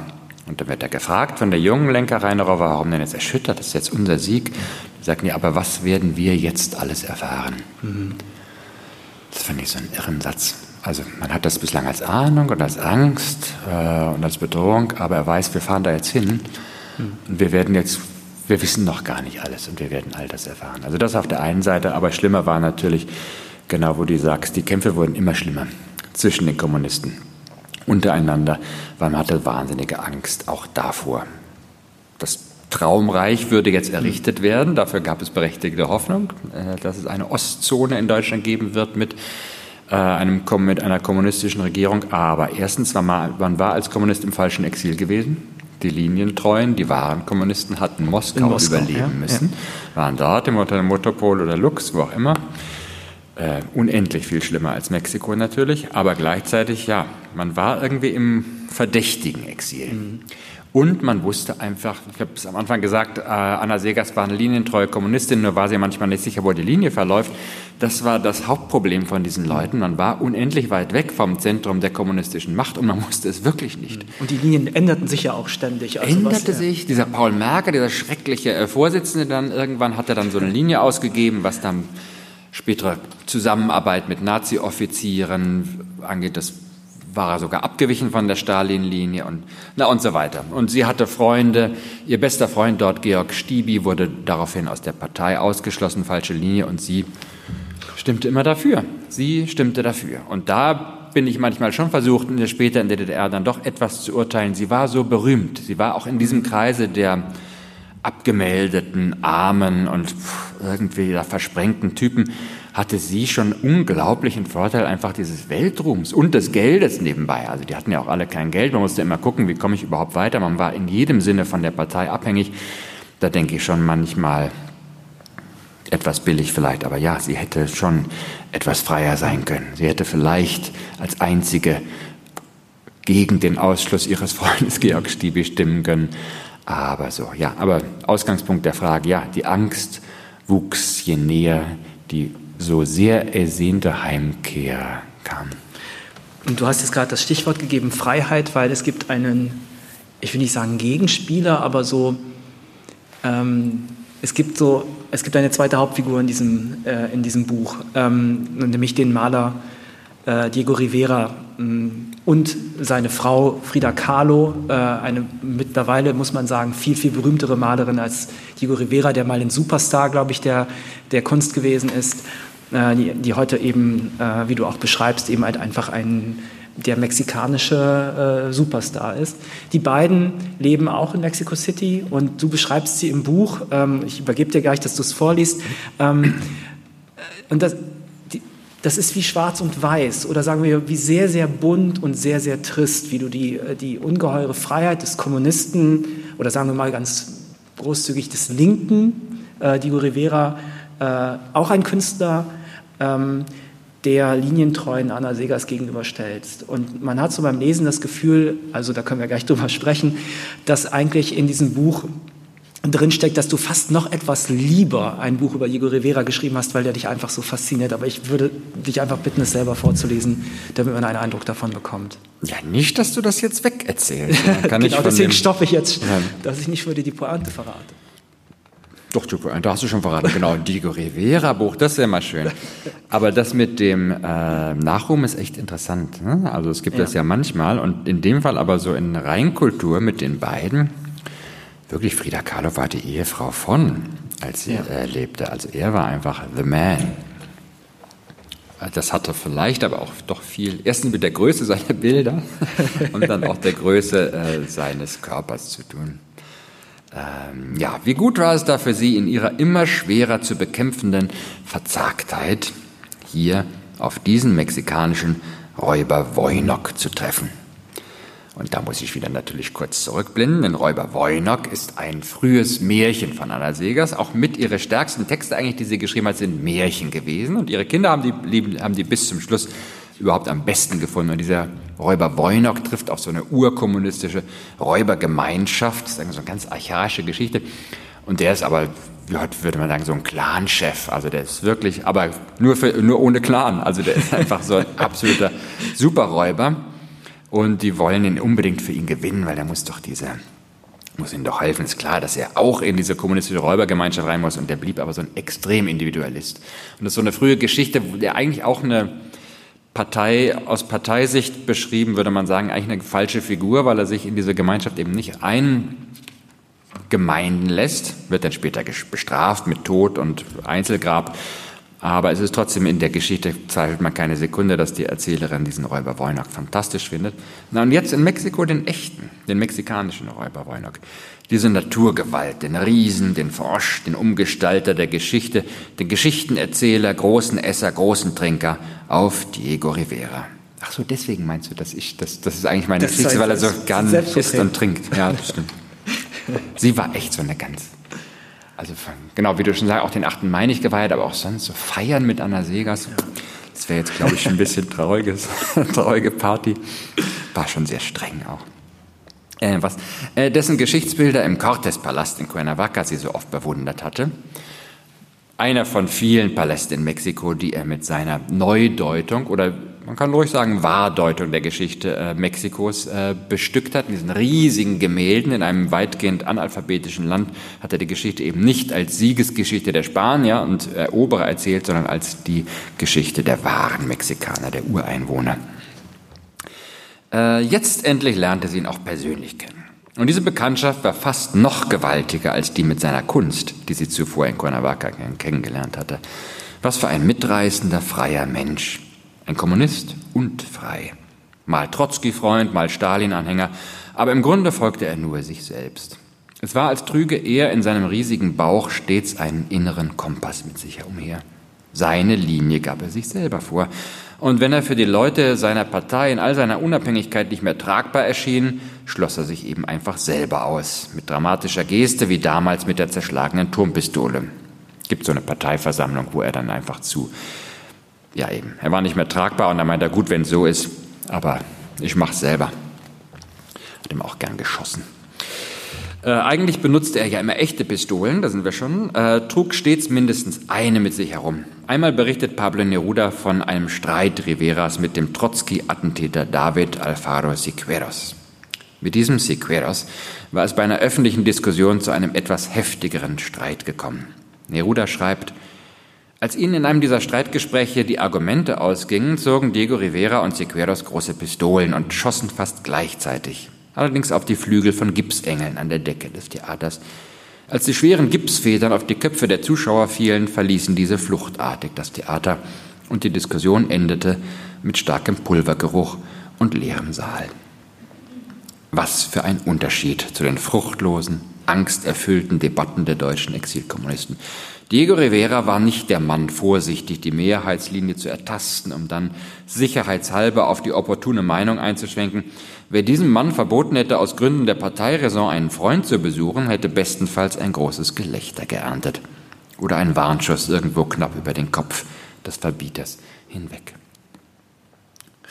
Und dann wird er gefragt von der jungen Lenkerreinerer, warum denn jetzt erschüttert? Das ist jetzt unser Sieg. Die sagten ja, aber was werden wir jetzt alles erfahren? Mhm. Das fand ich so einen irren Satz. Also man hat das bislang als Ahnung und als Angst äh, und als Bedrohung, aber er weiß, wir fahren da jetzt hin mhm. und wir werden jetzt, wir wissen noch gar nicht alles und wir werden all das erfahren. Also das auf der einen Seite, aber schlimmer war natürlich, genau wo du sagst, die Kämpfe wurden immer schlimmer zwischen den Kommunisten untereinander, weil man hatte wahnsinnige Angst auch davor. Das Traumreich würde jetzt errichtet werden. Dafür gab es berechtigte Hoffnung, äh, dass es eine Ostzone in Deutschland geben wird mit, äh, einem, mit einer kommunistischen Regierung. Aber erstens, war man, man war als Kommunist im falschen Exil gewesen. Die Linientreuen, die wahren Kommunisten hatten Moskau, Moskau überleben ja, müssen, ja. waren dort im Hotel Metropol oder Lux, wo auch immer. Äh, unendlich viel schlimmer als Mexiko natürlich, aber gleichzeitig, ja, man war irgendwie im verdächtigen Exil. Mhm. Und man wusste einfach, ich habe es am Anfang gesagt, äh, Anna Segers war eine linientreue Kommunistin, nur war sie manchmal nicht sicher, wo die Linie verläuft. Das war das Hauptproblem von diesen Leuten. Man war unendlich weit weg vom Zentrum der kommunistischen Macht und man wusste es wirklich nicht. Und die Linien änderten sich ja auch ständig. Also Änderte was, sich. Dieser Paul Merker, dieser schreckliche äh, Vorsitzende, dann irgendwann hat er dann so eine Linie ausgegeben, was dann spätere Zusammenarbeit mit Nazi-Offizieren angeht. Das war er sogar abgewichen von der Stalin-Linie und, na, und so weiter. Und sie hatte Freunde. Ihr bester Freund dort, Georg Stiebi, wurde daraufhin aus der Partei ausgeschlossen, falsche Linie, und sie stimmte immer dafür. Sie stimmte dafür. Und da bin ich manchmal schon versucht, später in der DDR dann doch etwas zu urteilen. Sie war so berühmt. Sie war auch in diesem Kreise der abgemeldeten, armen und irgendwie da versprengten Typen hatte sie schon unglaublichen Vorteil einfach dieses Weltruhms und des Geldes nebenbei. Also die hatten ja auch alle kein Geld. Man musste immer gucken, wie komme ich überhaupt weiter. Man war in jedem Sinne von der Partei abhängig. Da denke ich schon manchmal etwas billig vielleicht, aber ja, sie hätte schon etwas freier sein können. Sie hätte vielleicht als einzige gegen den Ausschluss ihres Freundes Georg Stiebi stimmen können. Aber so, ja, aber Ausgangspunkt der Frage, ja, die Angst wuchs, je näher die so sehr ersehnte Heimkehr kam. Und du hast jetzt gerade das Stichwort gegeben, Freiheit, weil es gibt einen, ich will nicht sagen Gegenspieler, aber so, ähm, es gibt so, es gibt eine zweite Hauptfigur in diesem, äh, in diesem Buch, ähm, nämlich den Maler äh, Diego Rivera mh, mm, und seine Frau Frida Kahlo, äh, eine mittlerweile, muss man sagen, viel, viel berühmtere Malerin als Diego Rivera, der mal ein Superstar, glaube ich, der, der Kunst gewesen ist. Äh, die, die, heute eben, äh, wie du auch beschreibst, eben halt einfach ein der mexikanische äh, Superstar ist. Die beiden leben auch in Mexico City und du beschreibst sie im Buch. Ähm, ich übergebe dir gleich, dass du es vorliest. Ähm, und das, das ist wie schwarz und weiß oder sagen wir wie sehr, sehr bunt und sehr, sehr trist, wie du die, die ungeheure Freiheit des Kommunisten oder sagen wir mal ganz großzügig des Linken, äh, Diego Rivera, äh, auch ein Künstler, ähm, der linientreuen Anna Segers gegenüberstellst. Und man hat so beim Lesen das Gefühl, also da können wir gleich drüber sprechen, dass eigentlich in diesem Buch drinsteckt, dass du fast noch etwas lieber ein Buch über Diego Rivera geschrieben hast, weil der dich einfach so fasziniert. Aber ich würde dich einfach bitten, es selber vorzulesen, damit man einen Eindruck davon bekommt. Ja, nicht, dass du das jetzt wegerzählst. genau, deswegen stoppe ich jetzt, dass ich nicht für dir die Pointe verrate. Doch, da hast du schon verraten, genau, Diego Rivera Buch, das ist ja mal schön. Aber das mit dem äh, Nachruhm ist echt interessant. Ne? Also es gibt ja. das ja manchmal und in dem Fall aber so in Reinkultur mit den beiden. Wirklich, Frida Kahlo war die Ehefrau von, als sie ja. äh, lebte. Also er war einfach the man. Das hatte vielleicht aber auch doch viel, erstens mit der Größe seiner Bilder und dann auch der Größe äh, seines Körpers zu tun. Ähm, ja, wie gut war es da für Sie in Ihrer immer schwerer zu bekämpfenden Verzagtheit, hier auf diesen mexikanischen Räuber Wojnok zu treffen. Und da muss ich wieder natürlich kurz zurückblenden, denn Räuber Wojnok ist ein frühes Märchen von Anna Segers. Auch mit ihre stärksten Texte eigentlich, die sie geschrieben hat, sind Märchen gewesen. Und ihre Kinder haben die, haben die bis zum Schluss überhaupt am besten gefunden. Und dieser Räuber Wojnok trifft auf so eine urkommunistische Räubergemeinschaft. Ist so eine ganz archaische Geschichte. Und der ist aber, heute würde man sagen, so ein Clanchef. Also der ist wirklich, aber nur, für, nur ohne Clan. Also der ist einfach so ein absoluter Superräuber. Und die wollen ihn unbedingt für ihn gewinnen, weil er muss doch diese, muss ihnen doch helfen. Ist klar, dass er auch in diese kommunistische Räubergemeinschaft rein muss. Und der blieb aber so ein Extrem-Individualist. Und das ist so eine frühe Geschichte, der eigentlich auch eine, Partei, aus Parteisicht beschrieben, würde man sagen, eigentlich eine falsche Figur, weil er sich in diese Gemeinschaft eben nicht eingemeinden lässt, wird dann später bestraft mit Tod und Einzelgrab. Aber es ist trotzdem in der Geschichte, zweifelt man keine Sekunde, dass die Erzählerin diesen Räuber Wojnok fantastisch findet. Na und jetzt in Mexiko den echten, den mexikanischen Räuber Wojnok. Diese Naturgewalt, den Riesen, den Frosch, den Umgestalter der Geschichte, den Geschichtenerzähler, großen Esser, großen Trinker auf Diego Rivera. Ach so, deswegen meinst du, dass ich, das, das ist eigentlich meine Geschichte, weil er so gern isst und trinkt. Ja, das stimmt. Sie war echt so eine ganz, also genau, wie du schon sagst, auch den 8. Mai nicht geweiht, aber auch sonst so feiern mit Anna Segers. Das wäre jetzt, glaube ich, schon ein bisschen trauriges, traurige Party. War schon sehr streng auch. Äh, was, äh, dessen Geschichtsbilder im Cortes-Palast in Cuernavaca sie so oft bewundert hatte einer von vielen Palästen in Mexiko, die er mit seiner Neudeutung oder man kann ruhig sagen Wahrdeutung der Geschichte äh, Mexikos äh, bestückt hat. In diesen riesigen Gemälden in einem weitgehend analphabetischen Land hat er die Geschichte eben nicht als Siegesgeschichte der Spanier und Eroberer erzählt, sondern als die Geschichte der wahren Mexikaner, der Ureinwohner. Äh, jetzt endlich lernte sie ihn auch persönlich kennen. Und diese Bekanntschaft war fast noch gewaltiger als die mit seiner Kunst, die sie zuvor in Cuernavaca kennengelernt hatte. Was für ein mitreißender, freier Mensch. Ein Kommunist und frei. Mal Trotzki-Freund, mal Stalin-Anhänger, aber im Grunde folgte er nur sich selbst. Es war, als trüge er in seinem riesigen Bauch stets einen inneren Kompass mit sich herumher. Seine Linie gab er sich selber vor. Und wenn er für die Leute seiner Partei in all seiner Unabhängigkeit nicht mehr tragbar erschien, schloss er sich eben einfach selber aus, mit dramatischer Geste wie damals mit der zerschlagenen Turmpistole. Gibt so eine Parteiversammlung, wo er dann einfach zu, ja eben, er war nicht mehr tragbar und er meinte, gut, wenn es so ist, aber ich mach's selber. Hat ihm auch gern geschossen. Äh, eigentlich benutzte er ja immer echte Pistolen, da sind wir schon, äh, trug stets mindestens eine mit sich herum. Einmal berichtet Pablo Neruda von einem Streit Riveras mit dem Trotzki-Attentäter David Alfaro Siqueiros. Mit diesem Siqueiros war es bei einer öffentlichen Diskussion zu einem etwas heftigeren Streit gekommen. Neruda schreibt, als ihnen in einem dieser Streitgespräche die Argumente ausgingen, zogen Diego Rivera und Siqueiros große Pistolen und schossen fast gleichzeitig allerdings auf die Flügel von Gipsengeln an der Decke des Theaters. Als die schweren Gipsfedern auf die Köpfe der Zuschauer fielen, verließen diese fluchtartig das Theater und die Diskussion endete mit starkem Pulvergeruch und leerem Saal. Was für ein Unterschied zu den fruchtlosen, angsterfüllten Debatten der deutschen Exilkommunisten. Diego Rivera war nicht der Mann, vorsichtig die Mehrheitslinie zu ertasten, um dann sicherheitshalber auf die opportune Meinung einzuschwenken. Wer diesem Mann verboten hätte, aus Gründen der Parteiräson einen Freund zu besuchen, hätte bestenfalls ein großes Gelächter geerntet. Oder ein Warnschuss irgendwo knapp über den Kopf des Verbieters hinweg.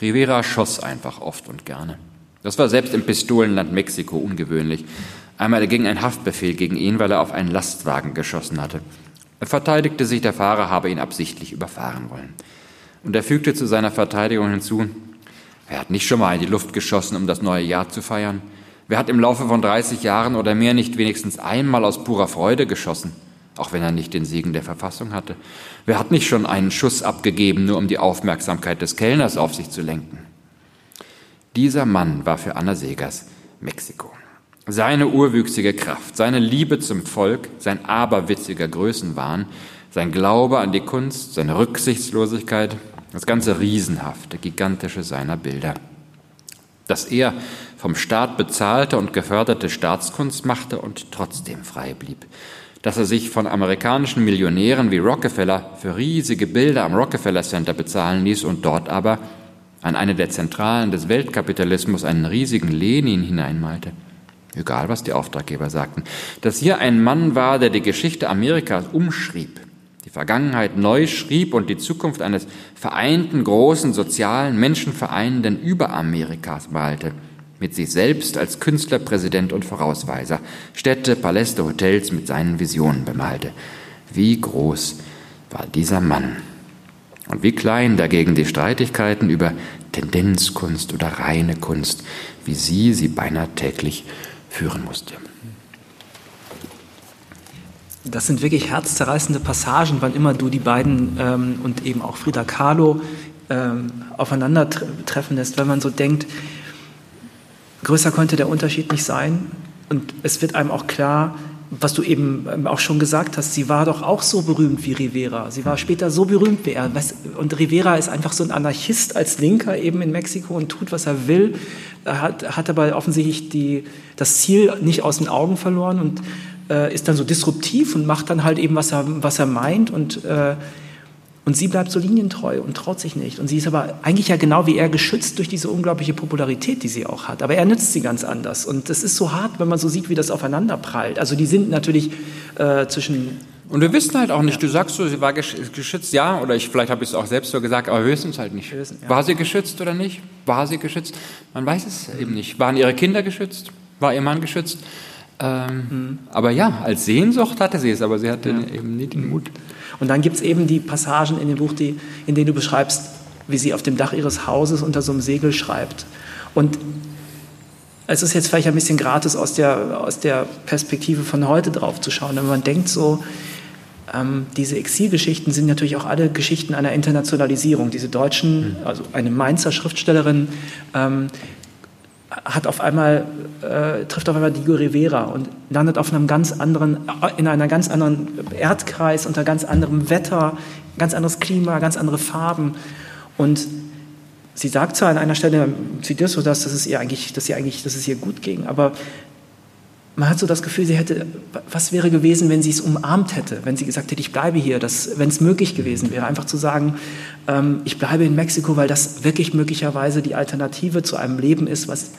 Rivera schoss einfach oft und gerne. Das war selbst im Pistolenland Mexiko ungewöhnlich. Einmal erging ein Haftbefehl gegen ihn, weil er auf einen Lastwagen geschossen hatte. Er verteidigte sich, der Fahrer habe ihn absichtlich überfahren wollen. Und er fügte zu seiner Verteidigung hinzu, Wer hat nicht schon mal in die Luft geschossen, um das neue Jahr zu feiern? Wer hat im Laufe von 30 Jahren oder mehr nicht wenigstens einmal aus purer Freude geschossen, auch wenn er nicht den Segen der Verfassung hatte? Wer hat nicht schon einen Schuss abgegeben, nur um die Aufmerksamkeit des Kellners auf sich zu lenken? Dieser Mann war für Anna Segers Mexiko. Seine urwüchsige Kraft, seine Liebe zum Volk, sein aberwitziger Größenwahn, sein Glaube an die Kunst, seine Rücksichtslosigkeit, das ganze Riesenhafte, Gigantische seiner Bilder. Dass er vom Staat bezahlte und geförderte Staatskunst machte und trotzdem frei blieb. Dass er sich von amerikanischen Millionären wie Rockefeller für riesige Bilder am Rockefeller Center bezahlen ließ und dort aber an eine der Zentralen des Weltkapitalismus einen riesigen Lenin hineinmalte egal was die Auftraggeber sagten, dass hier ein Mann war, der die Geschichte Amerikas umschrieb, die Vergangenheit neu schrieb und die Zukunft eines vereinten, großen, sozialen, menschenvereinenden Überamerikas malte, mit sich selbst als Künstler, Präsident und Vorausweiser, Städte, Paläste, Hotels mit seinen Visionen bemalte. Wie groß war dieser Mann? Und wie klein dagegen die Streitigkeiten über Tendenzkunst oder reine Kunst, wie sie sie beinahe täglich führen musste. Das sind wirklich herzzerreißende Passagen, wann immer du die beiden ähm, und eben auch Frida Kahlo ähm, aufeinandertreffen lässt, weil man so denkt, größer könnte der Unterschied nicht sein. Und es wird einem auch klar, was du eben ähm, auch schon gesagt hast, sie war doch auch so berühmt wie Rivera. Sie war später so berühmt wie er. Und Rivera ist einfach so ein Anarchist als Linker eben in Mexiko und tut, was er will. Hat, hat aber offensichtlich die, das Ziel nicht aus den Augen verloren und äh, ist dann so disruptiv und macht dann halt eben, was er, was er meint. Und, äh, Und sie bleibt so linientreu und traut sich nicht. Und sie ist aber eigentlich ja genau wie er geschützt durch diese unglaubliche Popularität, die sie auch hat. Aber er nützt sie ganz anders. Und das ist so hart, wenn man so sieht, wie das aufeinander prallt. Also die sind natürlich äh, zwischen und wir wissen halt auch nicht, ja. du sagst so, sie war geschützt, ja, oder ich, vielleicht habe ich es auch selbst so gesagt, aber wir wissen es halt nicht. Wissen, ja. War sie geschützt oder nicht? War sie geschützt? Man weiß es eben nicht. Waren ihre Kinder geschützt? War ihr Mann geschützt? Ähm, mhm. Aber ja, als Sehnsucht hatte sie es, aber sie hatte ja. eben nicht den Mut. Und dann gibt es eben die Passagen in dem Buch, die, in denen du beschreibst, wie sie auf dem Dach ihres Hauses unter so einem Segel schreibt. Und es ist jetzt vielleicht ein bisschen gratis aus der, aus der Perspektive von heute drauf zu schauen, aber man denkt so, ähm, diese Exilgeschichten sind natürlich auch alle Geschichten einer Internationalisierung. Diese Deutschen, also eine Mainzer Schriftstellerin, ähm, hat auf einmal, äh, trifft auf einmal Diego Rivera und landet auf einem ganz anderen, in einer ganz anderen Erdkreis, unter ganz anderem Wetter, ganz anderes Klima, ganz andere Farben. Und sie sagt zwar an einer Stelle, zitiert so das, dass es ihr eigentlich, dass sie eigentlich, dass es ihr gut ging, aber man hat so das Gefühl, sie hätte, was wäre gewesen, wenn sie es umarmt hätte, wenn sie gesagt hätte, ich bleibe hier, wenn es möglich gewesen wäre, einfach zu sagen, ähm, ich bleibe in Mexiko, weil das wirklich möglicherweise die Alternative zu einem Leben ist, was,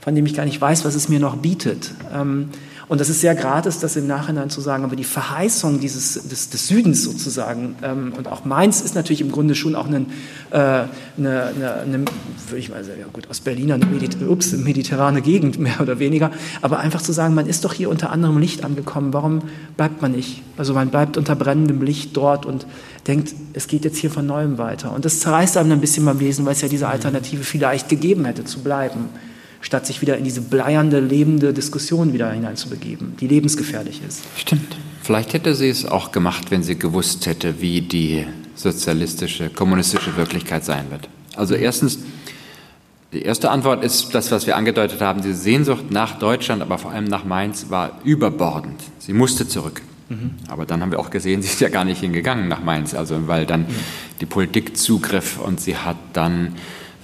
von dem ich gar nicht weiß, was es mir noch bietet. Ähm, und das ist sehr gratis, das im Nachhinein zu sagen, aber die Verheißung dieses, des, des Südens sozusagen ähm, und auch Mainz ist natürlich im Grunde schon auch ein, äh, eine, eine, eine, würde ich mal sagen, ja gut, aus Berlin eine, Mediter ups, mediterrane Gegend mehr oder weniger, aber einfach zu sagen, man ist doch hier unter anderem Licht angekommen, warum bleibt man nicht? Also man bleibt unter brennendem Licht dort und denkt, es geht jetzt hier von Neuem weiter. Und das zerreißt einem ein bisschen beim Lesen, weil es ja diese Alternative vielleicht gegeben hätte, zu bleiben statt sich wieder in diese bleiernde, lebende Diskussion wieder hineinzubegeben, die lebensgefährlich ist. Stimmt. Vielleicht hätte sie es auch gemacht, wenn sie gewusst hätte, wie die sozialistische, kommunistische Wirklichkeit sein wird. Also erstens, die erste Antwort ist das, was wir angedeutet haben, diese Sehnsucht nach Deutschland, aber vor allem nach Mainz war überbordend. Sie musste zurück. Mhm. Aber dann haben wir auch gesehen, sie ist ja gar nicht hingegangen nach Mainz, also weil dann mhm. die Politik zugriff und sie hat dann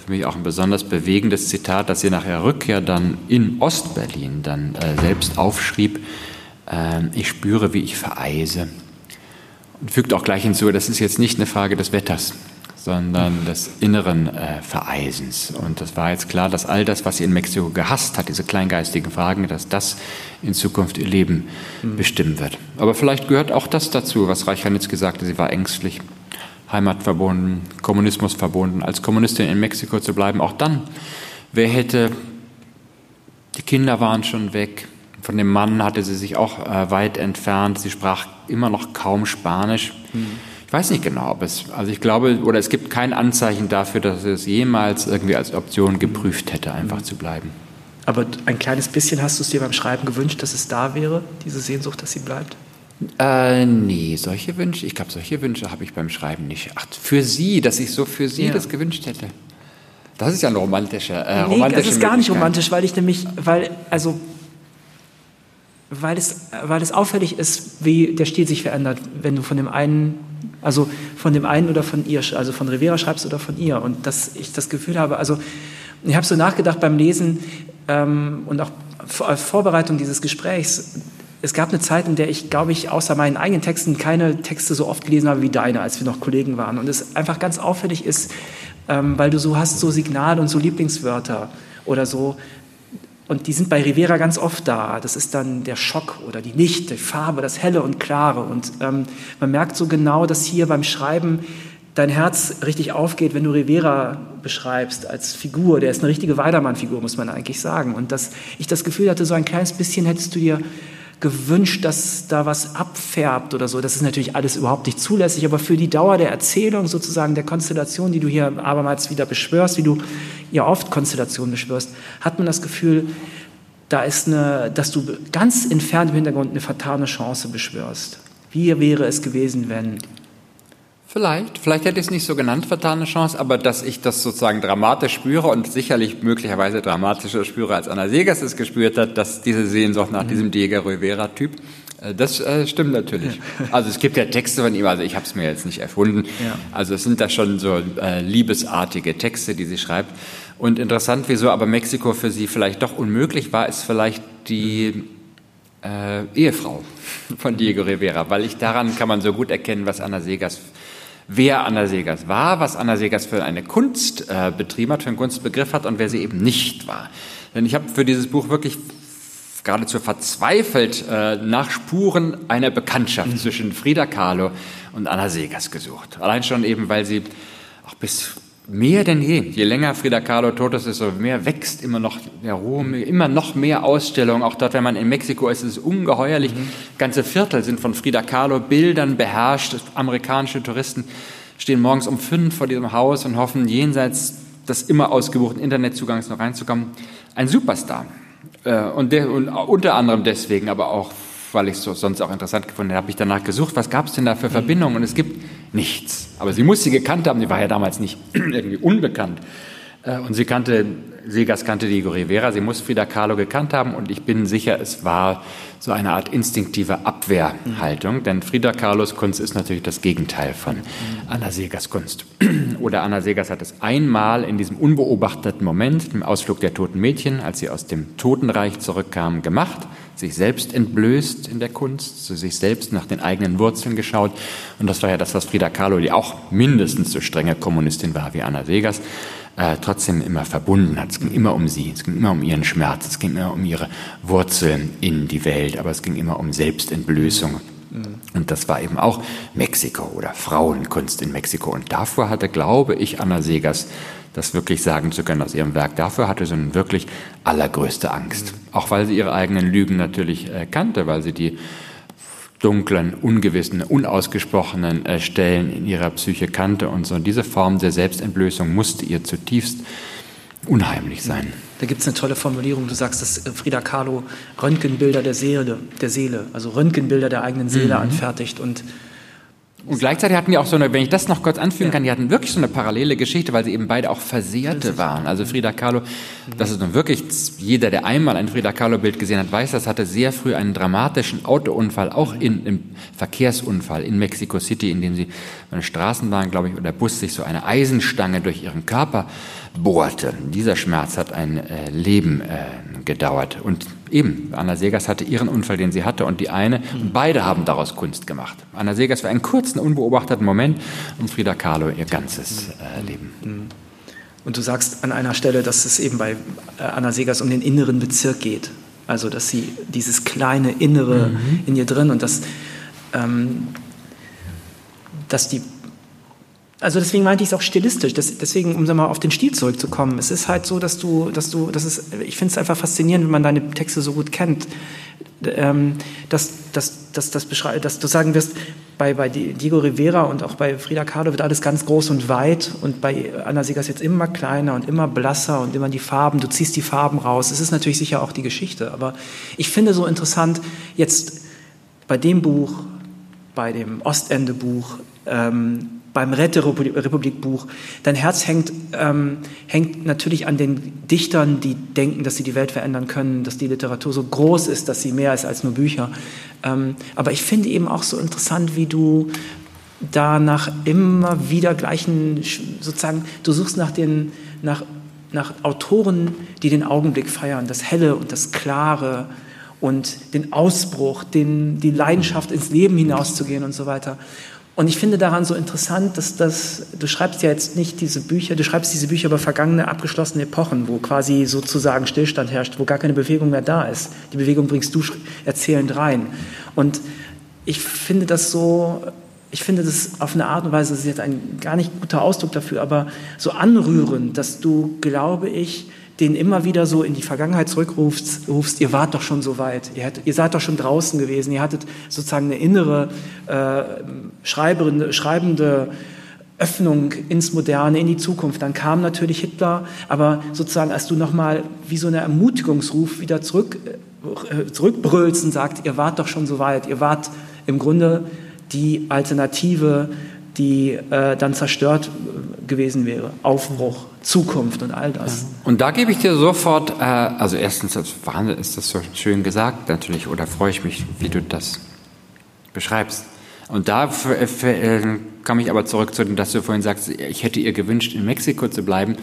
für mich auch ein besonders bewegendes Zitat, das sie nach ihrer Rückkehr dann in Ostberlin dann äh, selbst aufschrieb. Äh, ich spüre, wie ich vereise. Und fügt auch gleich hinzu, das ist jetzt nicht eine Frage des Wetters, sondern des inneren äh, Vereisens. Und das war jetzt klar, dass all das, was sie in Mexiko gehasst hat, diese kleingeistigen Fragen, dass das in Zukunft ihr Leben mhm. bestimmen wird. Aber vielleicht gehört auch das dazu, was Reichanitz gesagt hat, sie war ängstlich. Heimat verbunden, Kommunismus verbunden, als Kommunistin in Mexiko zu bleiben. Auch dann, wer hätte, die Kinder waren schon weg, von dem Mann hatte sie sich auch äh, weit entfernt, sie sprach immer noch kaum Spanisch. Mhm. Ich weiß nicht genau, ob es, also ich glaube, oder es gibt kein Anzeichen dafür, dass es jemals irgendwie als Option geprüft hätte, einfach mhm. zu bleiben. Aber ein kleines bisschen hast du es dir beim Schreiben gewünscht, dass es da wäre, diese Sehnsucht, dass sie bleibt? Äh, nee, solche Wünsche, ich glaube, solche Wünsche habe ich beim Schreiben nicht. Ach, für Sie, dass ich so für Sie ja. das gewünscht hätte. Das ist ja ein romantischer. Äh, nee, das ist gar nicht romantisch, weil ich nämlich, weil, also, weil es, weil es auffällig ist, wie der Stil sich verändert, wenn du von dem einen, also von dem einen oder von ihr, also von Rivera schreibst oder von ihr. Und dass ich das Gefühl habe, also, ich habe so nachgedacht beim Lesen ähm, und auch Vorbereitung dieses Gesprächs, es gab eine Zeit, in der ich, glaube ich, außer meinen eigenen Texten keine Texte so oft gelesen habe wie deine, als wir noch Kollegen waren. Und es einfach ganz auffällig ist, ähm, weil du so hast so Signale und so Lieblingswörter oder so. Und die sind bei Rivera ganz oft da. Das ist dann der Schock oder die Licht, die Farbe, das Helle und Klare. Und ähm, man merkt so genau, dass hier beim Schreiben dein Herz richtig aufgeht, wenn du Rivera beschreibst als Figur. Der ist eine richtige Weidermann-Figur, muss man eigentlich sagen. Und dass ich das Gefühl hatte, so ein kleines bisschen hättest du dir gewünscht, dass da was abfärbt oder so. Das ist natürlich alles überhaupt nicht zulässig, aber für die Dauer der Erzählung sozusagen der Konstellation, die du hier abermals wieder beschwörst, wie du ja oft Konstellationen beschwörst, hat man das Gefühl, da ist eine, dass du ganz entfernt im Hintergrund eine fatale Chance beschwörst. Wie wäre es gewesen, wenn Vielleicht, vielleicht hätte ich es nicht so genannt, vertane Chance, aber dass ich das sozusagen dramatisch spüre und sicherlich möglicherweise dramatischer spüre, als Anna Segers es gespürt hat, dass diese Sehnsucht nach mhm. diesem Diego Rivera-Typ, äh, das äh, stimmt natürlich. Also es gibt ja Texte von ihm, also ich habe es mir jetzt nicht erfunden. Ja. Also es sind da schon so äh, liebesartige Texte, die sie schreibt. Und interessant, wieso aber Mexiko für sie vielleicht doch unmöglich war, ist vielleicht die äh, Ehefrau von Diego Rivera, weil ich daran kann man so gut erkennen, was Anna Segers wer Anna Segers war, was Anna Segers für eine Kunst äh, betrieben hat, für einen Kunstbegriff hat und wer sie eben nicht war. Denn ich habe für dieses Buch wirklich geradezu verzweifelt äh, nach Spuren einer Bekanntschaft mhm. zwischen Frida Kahlo und Anna Segers gesucht. Allein schon eben, weil sie auch bis mehr denn je, je länger Frida Kahlo tot ist, desto mehr wächst immer noch der Ruhm, immer noch mehr Ausstellungen. Auch dort, wenn man in Mexiko ist, ist es ungeheuerlich. Mhm. Ganze Viertel sind von Frida Kahlo Bildern beherrscht. Amerikanische Touristen stehen morgens um fünf vor diesem Haus und hoffen, jenseits des immer ausgebuchten Internetzugangs noch reinzukommen. Ein Superstar. Äh, und, de, und unter anderem deswegen, aber auch weil ich es so sonst auch interessant gefunden habe, habe ich danach gesucht, was gab es denn da für Verbindungen? Und es gibt nichts. Aber sie muss sie gekannt haben, sie war ja damals nicht irgendwie unbekannt. Äh, und sie kannte, Segas kannte Diego Rivera, sie muss Frida Kahlo gekannt haben und ich bin sicher, es war so eine Art instinktive Abwehrhaltung, denn Frida Kahlos Kunst ist natürlich das Gegenteil von Anna Segers Kunst. Oder Anna Segers hat es einmal in diesem unbeobachteten Moment, im Ausflug der toten Mädchen, als sie aus dem Totenreich zurückkamen, gemacht sich selbst entblößt in der Kunst, zu sich selbst nach den eigenen Wurzeln geschaut. Und das war ja das, was Frida Kahlo, die auch mindestens so strenge Kommunistin war wie Anna Vegas, äh, trotzdem immer verbunden hat. Es ging immer um sie, es ging immer um ihren Schmerz, es ging immer um ihre Wurzeln in die Welt, aber es ging immer um Selbstentblößung. Und das war eben auch Mexiko oder Frauenkunst in Mexiko. Und davor hatte, glaube ich, Anna Segers das wirklich sagen zu können aus ihrem Werk. Dafür hatte sie eine wirklich allergrößte Angst. Auch weil sie ihre eigenen Lügen natürlich äh, kannte, weil sie die dunklen, ungewissen, unausgesprochenen äh, Stellen in ihrer Psyche kannte und so. Und diese Form der Selbstentblößung musste ihr zutiefst unheimlich sein. Da gibt es eine tolle Formulierung. Du sagst, dass Frida Kahlo Röntgenbilder der Seele, der Seele, also Röntgenbilder der eigenen Seele mhm. anfertigt und und gleichzeitig hatten die auch so eine, wenn ich das noch kurz anfügen kann, die hatten wirklich so eine parallele Geschichte, weil sie eben beide auch Versehrte waren. Also Frida Kahlo, das ist nun wirklich, jeder, der einmal ein Frida Kahlo-Bild gesehen hat, weiß, das hatte sehr früh einen dramatischen Autounfall, auch in, im Verkehrsunfall in Mexico City, in dem sie eine Straßenbahn, glaube ich, oder Bus sich so eine Eisenstange durch ihren Körper bohrte. Dieser Schmerz hat ein äh, Leben äh, gedauert. Und eben, Anna Segers hatte ihren Unfall, den sie hatte, und die eine, und beide haben daraus Kunst gemacht. Anna Segers für einen kurzen, unbeobachteten Moment und Frida Kahlo ihr ganzes äh, Leben. Und du sagst an einer Stelle, dass es eben bei äh, Anna Segers um den inneren Bezirk geht. Also, dass sie dieses kleine Innere mhm. in ihr drin und dass, ähm, dass die also deswegen meinte ich es auch stilistisch. Das, deswegen, um mal auf den Stil zurückzukommen, es ist halt so, dass du, dass du, das ist, ich finde es einfach faszinierend, wenn man deine Texte so gut kennt, ähm, dass, dass, dass, dass, dass du sagen wirst, bei, bei Diego Rivera und auch bei Frida Kahlo wird alles ganz groß und weit und bei Anna Siegers jetzt immer kleiner und immer blasser und immer die Farben, du ziehst die Farben raus. Es ist natürlich sicher auch die Geschichte, aber ich finde so interessant, jetzt bei dem Buch, bei dem Ostende-Buch, ähm, beim Rette-Republik-Buch. Dein Herz hängt, ähm, hängt natürlich an den Dichtern, die denken, dass sie die Welt verändern können, dass die Literatur so groß ist, dass sie mehr ist als nur Bücher. Ähm, aber ich finde eben auch so interessant, wie du da nach immer wieder gleichen, sozusagen, du suchst nach den, nach, nach Autoren, die den Augenblick feiern, das Helle und das Klare und den Ausbruch, den, die Leidenschaft ins Leben hinauszugehen und so weiter. Und ich finde daran so interessant, dass das, du schreibst ja jetzt nicht diese Bücher, du schreibst diese Bücher über vergangene, abgeschlossene Epochen, wo quasi sozusagen Stillstand herrscht, wo gar keine Bewegung mehr da ist. Die Bewegung bringst du erzählend rein. Und ich finde das so, ich finde das auf eine Art und Weise, das ist jetzt ein gar nicht guter Ausdruck dafür, aber so anrührend, dass du, glaube ich, den immer wieder so in die Vergangenheit zurückrufst, rufst, ihr wart doch schon so weit, ihr, hättet, ihr seid doch schon draußen gewesen, ihr hattet sozusagen eine innere äh, schreibende, Öffnung ins Moderne, in die Zukunft. Dann kam natürlich Hitler, aber sozusagen, als du nochmal wie so eine Ermutigungsruf wieder zurück, äh, zurückbrüllst und sagst, ihr wart doch schon so weit, ihr wart im Grunde die Alternative, die äh, dann zerstört gewesen wäre. Aufbruch, Zukunft und all das. Und da gebe ich dir sofort, äh, also erstens, das Wahnsinn ist das so schön gesagt natürlich, oder freue ich mich, wie du das beschreibst. Und da äh, komme ich aber zurück zu dem, dass du vorhin sagst, ich hätte ihr gewünscht, in Mexiko zu bleiben.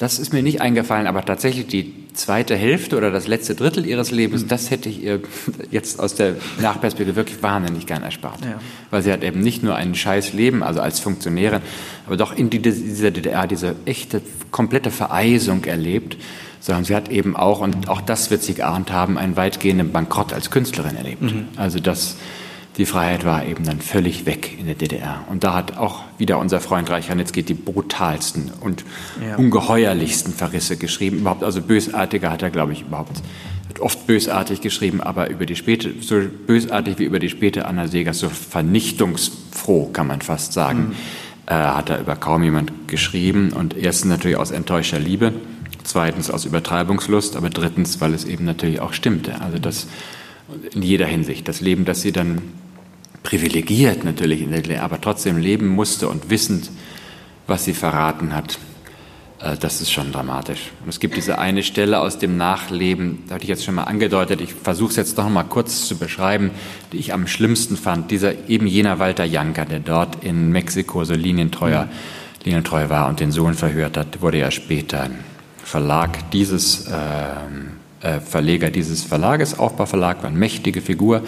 Das ist mir nicht eingefallen, aber tatsächlich die zweite Hälfte oder das letzte Drittel ihres Lebens, mhm. das hätte ich ihr jetzt aus der Nachperspektive wirklich wahnsinnig gern erspart. Ja. Weil sie hat eben nicht nur ein scheiß Leben, also als Funktionärin, aber doch in dieser DDR diese echte, komplette Vereisung erlebt, sondern sie hat eben auch, und auch das wird sie geahnt haben, einen weitgehenden Bankrott als Künstlerin erlebt. Mhm. Also das die Freiheit war eben dann völlig weg in der DDR. Und da hat auch wieder unser Freund Reich Ranitzky die brutalsten und ja. ungeheuerlichsten Verrisse geschrieben. Überhaupt, also bösartiger hat er, glaube ich, überhaupt oft bösartig geschrieben, aber über die späte, so bösartig wie über die späte Anna Segers, so vernichtungsfroh kann man fast sagen, mhm. äh, hat er über kaum jemand geschrieben. Und erstens natürlich aus enttäuschter Liebe, zweitens aus Übertreibungslust, aber drittens, weil es eben natürlich auch stimmte. Also das in jeder Hinsicht. Das Leben, das sie dann privilegiert natürlich in der DDR, aber trotzdem leben musste und wissend, was sie verraten hat, äh, das ist schon dramatisch. Und es gibt diese eine Stelle aus dem Nachleben, da hatte ich jetzt schon mal angedeutet, ich versuche es jetzt noch mal kurz zu beschreiben, die ich am schlimmsten fand. Dieser eben jener Walter Janker, der dort in Mexiko so linientreuer, mhm. linientreu war und den Sohn verhört hat, wurde ja später Verlag dieses äh, Verleger dieses Verlages, Aufbauverlag, war eine mächtige Figur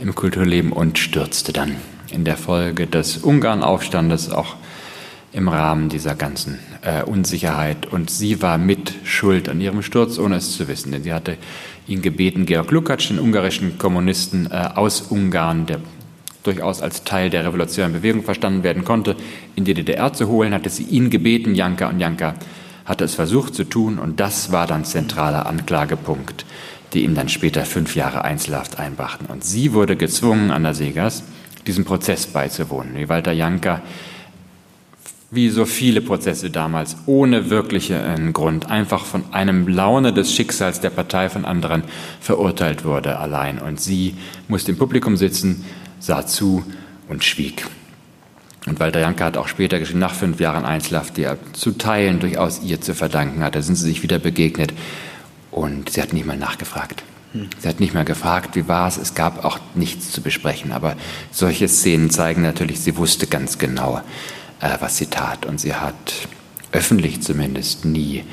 im Kulturleben und stürzte dann in der Folge des Ungarnaufstandes auch im Rahmen dieser ganzen äh, Unsicherheit. Und sie war mit schuld an ihrem Sturz, ohne es zu wissen. Denn sie hatte ihn gebeten, Georg Lukács, den ungarischen Kommunisten äh, aus Ungarn, der durchaus als Teil der revolutionären Bewegung verstanden werden konnte, in die DDR zu holen, hatte sie ihn gebeten, Janka und Janka hatte es versucht zu tun und das war dann zentraler Anklagepunkt, die ihm dann später fünf Jahre Einzelhaft einbrachten. Und sie wurde gezwungen, Anna Segers, diesem Prozess beizuwohnen. Wie Walter Janka, wie so viele Prozesse damals, ohne wirklichen Grund, einfach von einem Laune des Schicksals der Partei von anderen verurteilt wurde allein. Und sie musste im Publikum sitzen, sah zu und schwieg. Und Walter Janke hat auch später geschrieben, nach fünf Jahren Einzelhaft, die er zu Teilen durchaus ihr zu verdanken hat. Da sind sie sich wieder begegnet und sie hat nicht mal nachgefragt. Hm. Sie hat nicht mal gefragt, wie war es. Es gab auch nichts zu besprechen. Aber solche Szenen zeigen natürlich, sie wusste ganz genau, äh, was sie tat. Und sie hat öffentlich zumindest nie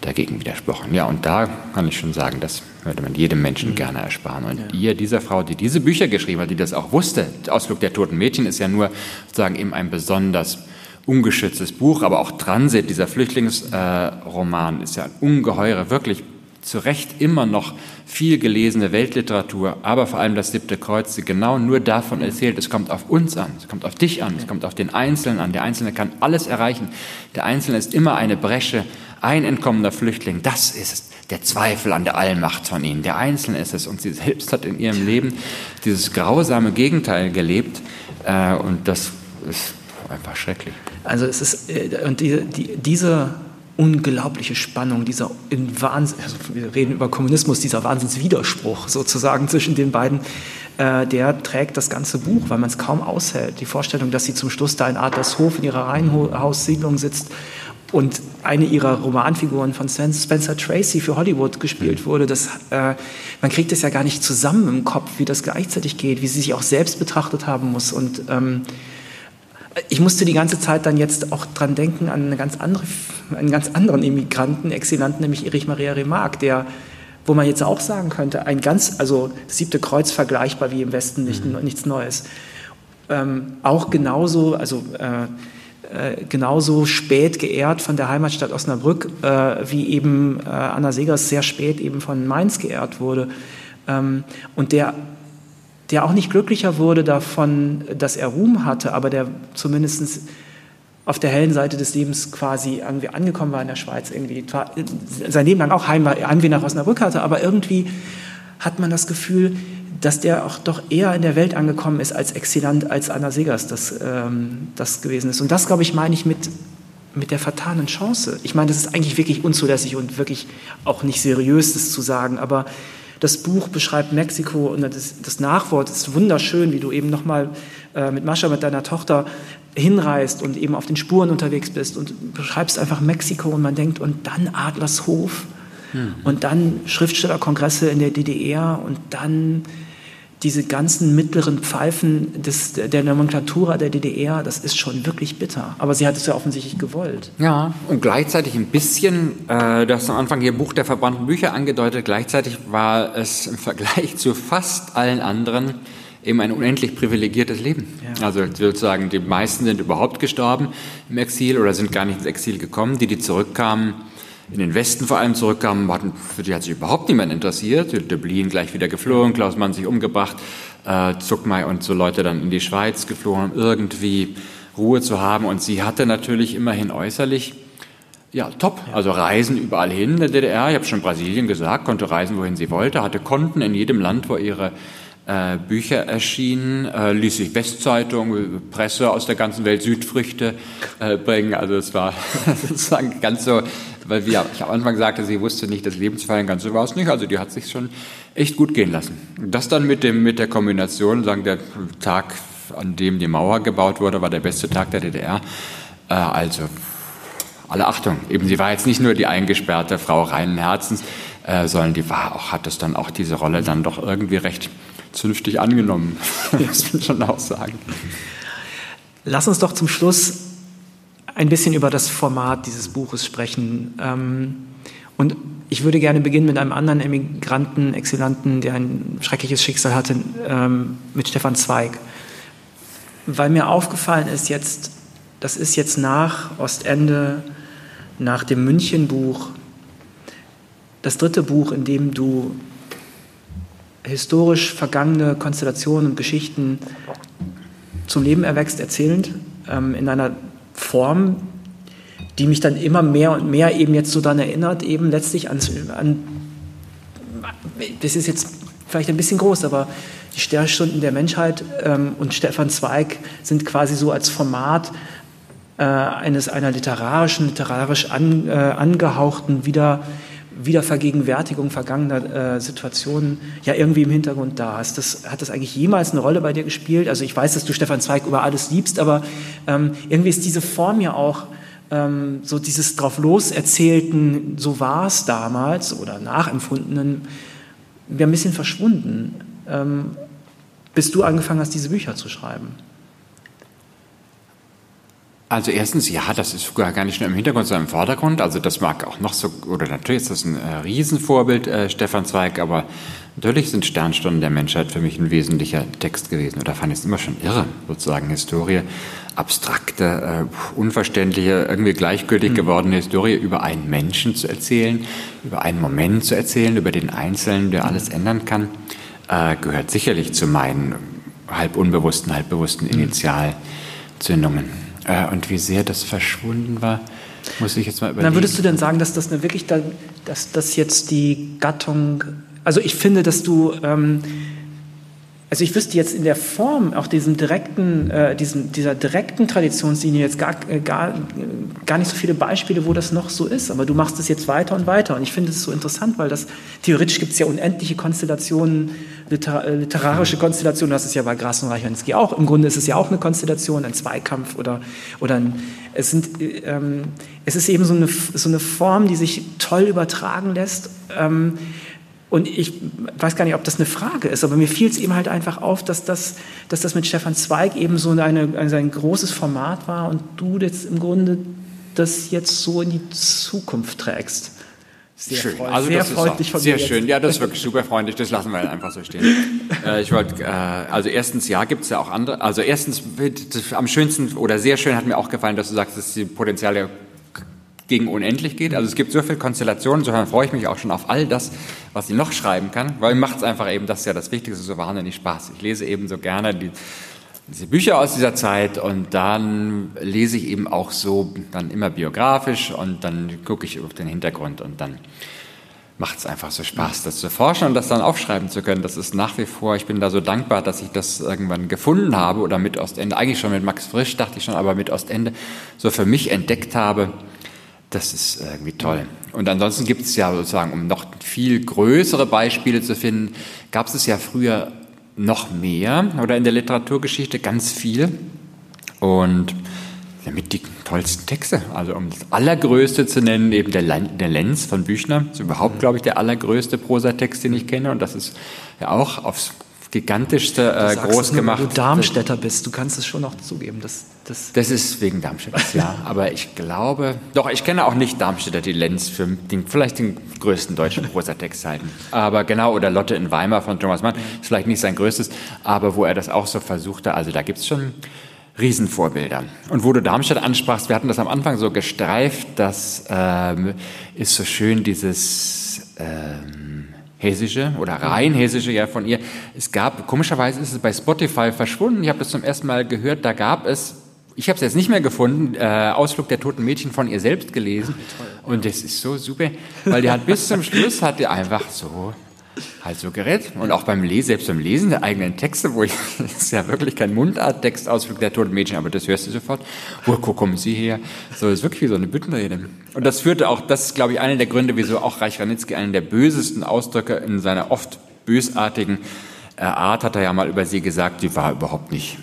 dagegen widersprochen. Ja, und da kann ich schon sagen, das würde man jedem Menschen mhm. gerne ersparen. Und ja. ihr, dieser Frau, die diese Bücher geschrieben hat, die das auch wusste, Ausflug der toten Mädchen ist ja nur sozusagen eben ein besonders ungeschütztes Buch, aber auch Transit, dieser Flüchtlingsroman, äh, ist ja ein ungeheure, wirklich zu Recht immer noch viel gelesene Weltliteratur, aber vor allem das siebte Kreuz, die genau nur davon erzählt, es kommt auf uns an, es kommt auf dich an, es kommt auf den Einzelnen an. Der Einzelne kann alles erreichen. Der Einzelne ist immer eine Bresche, ein entkommener Flüchtling, das ist der Zweifel an der Allmacht von ihnen. Der Einzelne ist es und sie selbst hat in ihrem Leben dieses grausame Gegenteil gelebt äh, und das ist einfach schrecklich. Also es ist, äh, und die, die, diese unglaubliche Spannung, dieser in Wahnsinn, also wir reden über Kommunismus, dieser Wahnsinnswiderspruch sozusagen zwischen den beiden, äh, der trägt das ganze Buch, weil man es kaum aushält. Die Vorstellung, dass sie zum Schluss da in Adlershof in ihrer Reihenhaussiedlung sitzt und eine ihrer Romanfiguren von Spencer Tracy für Hollywood gespielt mhm. wurde, das, äh, man kriegt es ja gar nicht zusammen im Kopf, wie das gleichzeitig geht, wie sie sich auch selbst betrachtet haben muss. Und ähm, ich musste die ganze Zeit dann jetzt auch dran denken an eine ganz andere, einen ganz anderen Immigranten, Exilanten, nämlich Erich Maria Remarque, der wo man jetzt auch sagen könnte, ein ganz, also das siebte Kreuz vergleichbar wie im Westen, nicht, mhm. nichts Neues. Ähm, auch genauso, also äh, äh, genauso spät geehrt von der Heimatstadt Osnabrück, äh, wie eben äh, Anna Segers sehr spät eben von Mainz geehrt wurde. Ähm, und der, der auch nicht glücklicher wurde davon, dass er Ruhm hatte, aber der zumindest auf der hellen Seite des Lebens quasi irgendwie angekommen war in der Schweiz, irgendwie sein Leben lang auch Heimweh nach Osnabrück hatte, aber irgendwie hat man das Gefühl, dass der auch doch eher in der Welt angekommen ist als Exilant, als Anna Segers das, ähm, das gewesen ist. Und das, glaube ich, meine ich mit, mit der fatalen Chance. Ich meine, das ist eigentlich wirklich unzulässig und wirklich auch nicht seriös, das zu sagen, aber das Buch beschreibt Mexiko und das, das Nachwort ist wunderschön, wie du eben nochmal äh, mit Mascha, mit deiner Tochter hinreist und eben auf den Spuren unterwegs bist und beschreibst einfach Mexiko und man denkt, und dann Adlershof hm. und dann Schriftstellerkongresse in der DDR und dann diese ganzen mittleren Pfeifen des, der Nomenklatura der DDR, das ist schon wirklich bitter. Aber sie hat es ja offensichtlich gewollt. Ja, und gleichzeitig ein bisschen, äh, du hast am Anfang hier Buch der verbrannten Bücher angedeutet, gleichzeitig war es im Vergleich zu fast allen anderen eben ein unendlich privilegiertes Leben. Ja. Also sozusagen die meisten sind überhaupt gestorben im Exil oder sind gar nicht ins Exil gekommen. Die, die zurückkamen, in den Westen vor allem zurückkamen, hatten, für die hat sich überhaupt niemand interessiert. Dublin gleich wieder geflohen, Klaus Mann sich umgebracht, äh, Zuckmai und so Leute dann in die Schweiz geflohen, um irgendwie Ruhe zu haben. Und sie hatte natürlich immerhin äußerlich ja, top. Also Reisen überall hin in der DDR. Ich habe schon Brasilien gesagt, konnte reisen, wohin sie wollte, hatte Konten in jedem Land, wo ihre äh, Bücher erschienen, äh, ließ sich Westzeitung, Presse aus der ganzen Welt Südfrüchte äh, bringen. Also es war sozusagen ganz so, weil wie ich am Anfang sagte, sie wusste nicht, das Leben zu feiern, ganz so war es nicht. Also die hat sich schon echt gut gehen lassen. Das dann mit dem mit der Kombination, sagen der Tag, an dem die Mauer gebaut wurde, war der beste Tag der DDR. Äh, also alle Achtung, eben sie war jetzt nicht nur die eingesperrte Frau reinen Herzens, äh, sondern die war auch, hat es dann auch diese Rolle dann doch irgendwie recht zünftig angenommen, muss man schon auch sagen. Lass uns doch zum Schluss ein bisschen über das Format dieses Buches sprechen. Ähm, und ich würde gerne beginnen mit einem anderen Emigranten, Exilanten, der ein schreckliches Schicksal hatte, ähm, mit Stefan Zweig. Weil mir aufgefallen ist jetzt, das ist jetzt nach Ostende, nach dem Münchenbuch, das dritte Buch, in dem du historisch vergangene Konstellationen und Geschichten zum Leben erwächst, erzählend, ähm, in einer Form, die mich dann immer mehr und mehr eben jetzt so dann erinnert, eben letztlich an, an das ist jetzt vielleicht ein bisschen groß, aber die Sternstunden der Menschheit ähm, und Stefan Zweig sind quasi so als Format äh, eines einer literarischen, literarisch an, äh, angehauchten wieder Wiedervergegenwärtigung vergangener äh, Situationen ja irgendwie im Hintergrund da ist. Das, hat das eigentlich jemals eine Rolle bei dir gespielt? Also ich weiß, dass du Stefan Zweig über alles liebst, aber ähm, irgendwie ist diese Form ja auch ähm, so dieses drauf los erzählten, so war es damals oder nachempfundenen, ja ein bisschen verschwunden, ähm, bis du angefangen hast, diese Bücher zu schreiben. Also erstens, ja, das ist gar nicht nur im Hintergrund, sondern im Vordergrund. Also das mag auch noch so, oder natürlich ist das ein äh, Riesenvorbild, äh, Stefan Zweig, aber natürlich sind Sternstunden der Menschheit für mich ein wesentlicher Text gewesen. Oder fand ich es immer schon irre, sozusagen Historie, abstrakte, äh, unverständliche, irgendwie gleichgültig mhm. gewordene Historie über einen Menschen zu erzählen, über einen Moment zu erzählen, über den Einzelnen, der alles ändern kann, äh, gehört sicherlich zu meinen halb unbewussten, halb bewussten mhm. Initialzündungen. Äh, und wie sehr das verschwunden war, muss ich jetzt mal überlegen. Na, würdest du denn sagen, dass das eine wirklich, da, dass das jetzt die Gattung, also ich finde, dass du ähm, also ich wüsste jetzt in der Form auch diesem direkten, äh, diesem, dieser direkten Traditionslinie jetzt gar, äh, gar, gar nicht so viele Beispiele, wo das noch so ist. Aber du machst es jetzt weiter und weiter. Und ich finde es so interessant, weil das theoretisch gibt es ja unendliche Konstellationen, liter, äh, literarische Konstellationen. Das ist ja bei Grass und Reichenski auch. Im Grunde ist es ja auch eine Konstellation, ein Zweikampf oder, oder ein, es, sind, ähm, es ist eben so eine, so eine Form, die sich toll übertragen lässt. Ähm, und ich weiß gar nicht, ob das eine Frage ist, aber mir fiel es eben halt einfach auf, dass das, dass das mit Stefan Zweig eben so eine, also ein großes Format war und du jetzt im Grunde das jetzt so in die Zukunft trägst. Sehr schön. Freundlich, also sehr das freundlich ist auch, sehr schön. Ja, das ist wirklich super freundlich. Das lassen wir einfach so stehen. äh, ich wollte, äh, also erstens, ja, gibt es ja auch andere. Also erstens, am schönsten oder sehr schön hat mir auch gefallen, dass du sagst, dass die Potenziale gegen unendlich geht. Also es gibt so viele Konstellationen, insofern freue ich mich auch schon auf all das, was ich noch schreiben kann, weil macht es einfach eben, das ist ja das Wichtigste, so wahnsinnig Spaß. Ich lese eben so gerne die, diese Bücher aus dieser Zeit und dann lese ich eben auch so dann immer biografisch und dann gucke ich auf den Hintergrund und dann macht es einfach so Spaß, das zu forschen und das dann aufschreiben zu können. Das ist nach wie vor, ich bin da so dankbar, dass ich das irgendwann gefunden habe oder mit Ostende, eigentlich schon mit Max Frisch dachte ich schon, aber mit Ostende so für mich entdeckt habe, das ist irgendwie toll. Und ansonsten gibt es ja sozusagen, um noch viel größere Beispiele zu finden, gab es ja früher noch mehr oder in der Literaturgeschichte ganz viel. Und damit die tollsten Texte. Also um das allergrößte zu nennen, eben der, der Lenz von Büchner. Ist überhaupt, glaube ich, der allergrößte Prosatext, den ich kenne. Und das ist ja auch aufs gigantischste äh, groß gemacht. Wenn du Darmstädter bist, du kannst es schon noch zugeben. Das, das, das ist wegen Darmstädter, ja. Aber ich glaube, doch, ich kenne auch nicht Darmstädter, die Lenz für den, vielleicht den größten deutschen Prosatext halten. Aber genau, oder Lotte in Weimar von Thomas Mann, ist vielleicht nicht sein größtes, aber wo er das auch so versuchte, also da gibt es schon Riesenvorbilder. Und wo du Darmstadt ansprachst, wir hatten das am Anfang so gestreift, das ähm, ist so schön dieses... Ähm, hessische oder rein hessische ja von ihr. Es gab, komischerweise ist es bei Spotify verschwunden. Ich habe das zum ersten Mal gehört. Da gab es, ich habe es jetzt nicht mehr gefunden, äh, Ausflug der toten Mädchen von ihr selbst gelesen. Und das ist so super, weil die hat bis zum Schluss hat die einfach so halt so gerät. Und auch beim Lesen, selbst beim Lesen der eigenen Texte, wo ich, das ist ja wirklich kein Mundarttextausflug der toten Mädchen, aber das hörst du sofort. Wo kommen Sie her? So, das ist wirklich wie so eine Büttenrede. Und das führte auch, das ist, glaube ich, einer der Gründe, wieso auch Reich Ranitzky einen der bösesten Ausdrücke in seiner oft bösartigen äh, Art, hat er ja mal über sie gesagt, die war überhaupt nicht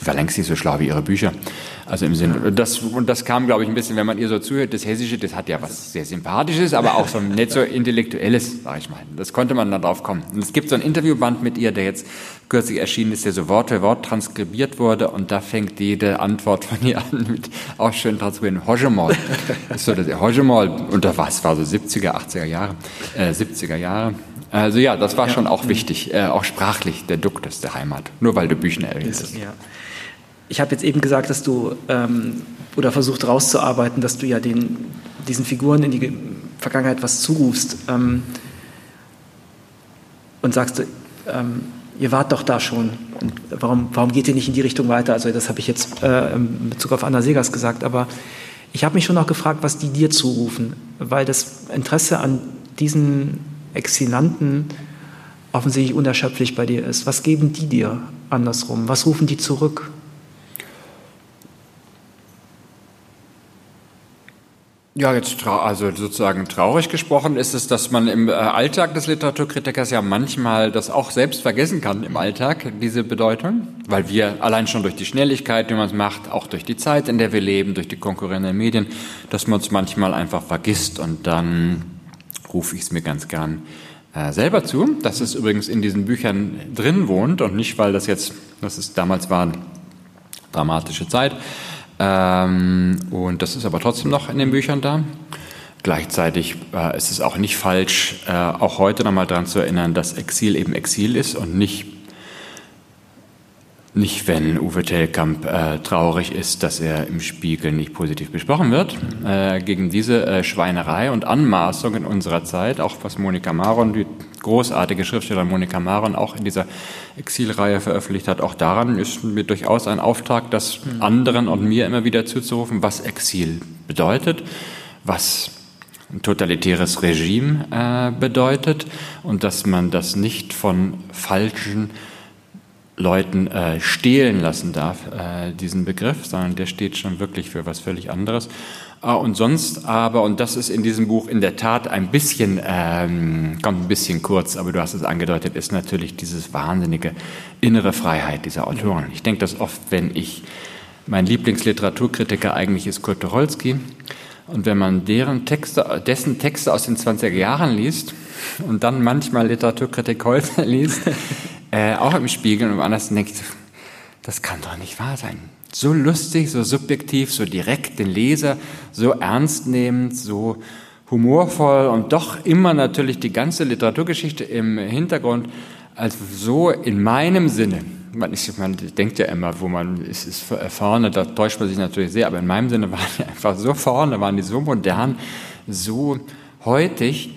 die war längst nicht so schlau wie ihre Bücher. Also im Sinne, das, und das kam, glaube ich, ein bisschen, wenn man ihr so zuhört, das Hessische, das hat ja was sehr Sympathisches, aber auch so ein nicht so Intellektuelles, sage ich mal. Das konnte man dann drauf kommen. Und es gibt so ein Interviewband mit ihr, der jetzt kürzlich erschienen ist, der so Wort für Wort transkribiert wurde und da fängt jede Antwort von ihr an mit auch schön transkribieren, ist so das Hogemol, und da war es war so 70er, 80er Jahre, äh, 70er Jahre. Also ja, das war ja. schon auch wichtig, äh, auch sprachlich, der Duktus der Heimat. Nur weil du Büchner erwähnt Ja. Ich habe jetzt eben gesagt, dass du ähm, oder versucht rauszuarbeiten, dass du ja den, diesen Figuren in die Vergangenheit was zurufst ähm, und sagst, ähm, ihr wart doch da schon und warum, warum geht ihr nicht in die Richtung weiter? Also das habe ich jetzt äh, in Bezug auf Anna Segers gesagt, aber ich habe mich schon auch gefragt, was die dir zurufen, weil das Interesse an diesen Exzellenten offensichtlich unerschöpflich bei dir ist. Was geben die dir andersrum? Was rufen die zurück? Ja, jetzt also sozusagen traurig gesprochen ist es, dass man im äh, Alltag des Literaturkritikers ja manchmal das auch selbst vergessen kann im Alltag, diese Bedeutung, weil wir allein schon durch die Schnelligkeit, die man es macht, auch durch die Zeit, in der wir leben, durch die konkurrierenden Medien, dass man es manchmal einfach vergisst und dann rufe ich es mir ganz gern äh, selber zu, dass es übrigens in diesen Büchern drin wohnt und nicht, weil das jetzt, das ist damals war dramatische Zeit, ähm, und das ist aber trotzdem noch in den Büchern da. Gleichzeitig äh, ist es auch nicht falsch, äh, auch heute nochmal daran zu erinnern, dass Exil eben Exil ist und nicht nicht, wenn Uwe Tellkamp äh, traurig ist, dass er im Spiegel nicht positiv besprochen wird. Äh, gegen diese äh, Schweinerei und Anmaßung in unserer Zeit, auch was Monika Maron, die großartige Schriftstellerin Monika Maron, auch in dieser Exilreihe veröffentlicht hat, auch daran ist mir durchaus ein Auftrag, das anderen und mir immer wieder zuzurufen, was Exil bedeutet, was ein totalitäres Regime äh, bedeutet und dass man das nicht von falschen Leuten äh, stehlen lassen darf, äh, diesen Begriff, sondern der steht schon wirklich für was völlig anderes. Äh, und sonst aber, und das ist in diesem Buch in der Tat ein bisschen, ähm, kommt ein bisschen kurz, aber du hast es angedeutet, ist natürlich dieses wahnsinnige innere Freiheit dieser Autoren. Ich denke das oft, wenn ich, mein Lieblingsliteraturkritiker eigentlich ist Kurt Tucholsky, und wenn man deren Texte, dessen Texte aus den 20er Jahren liest und dann manchmal Literaturkritik heute liest, äh, auch im Spiegel und woanders denkt, das kann doch nicht wahr sein. So lustig, so subjektiv, so direkt den Leser, so ernst nehmend, so humorvoll und doch immer natürlich die ganze Literaturgeschichte im Hintergrund, also so in meinem Sinne. Man, ist, man denkt ja immer, wo man ist, ist vorne, da täuscht man sich natürlich sehr, aber in meinem Sinne waren die einfach so vorne, waren die so modern, so heutig,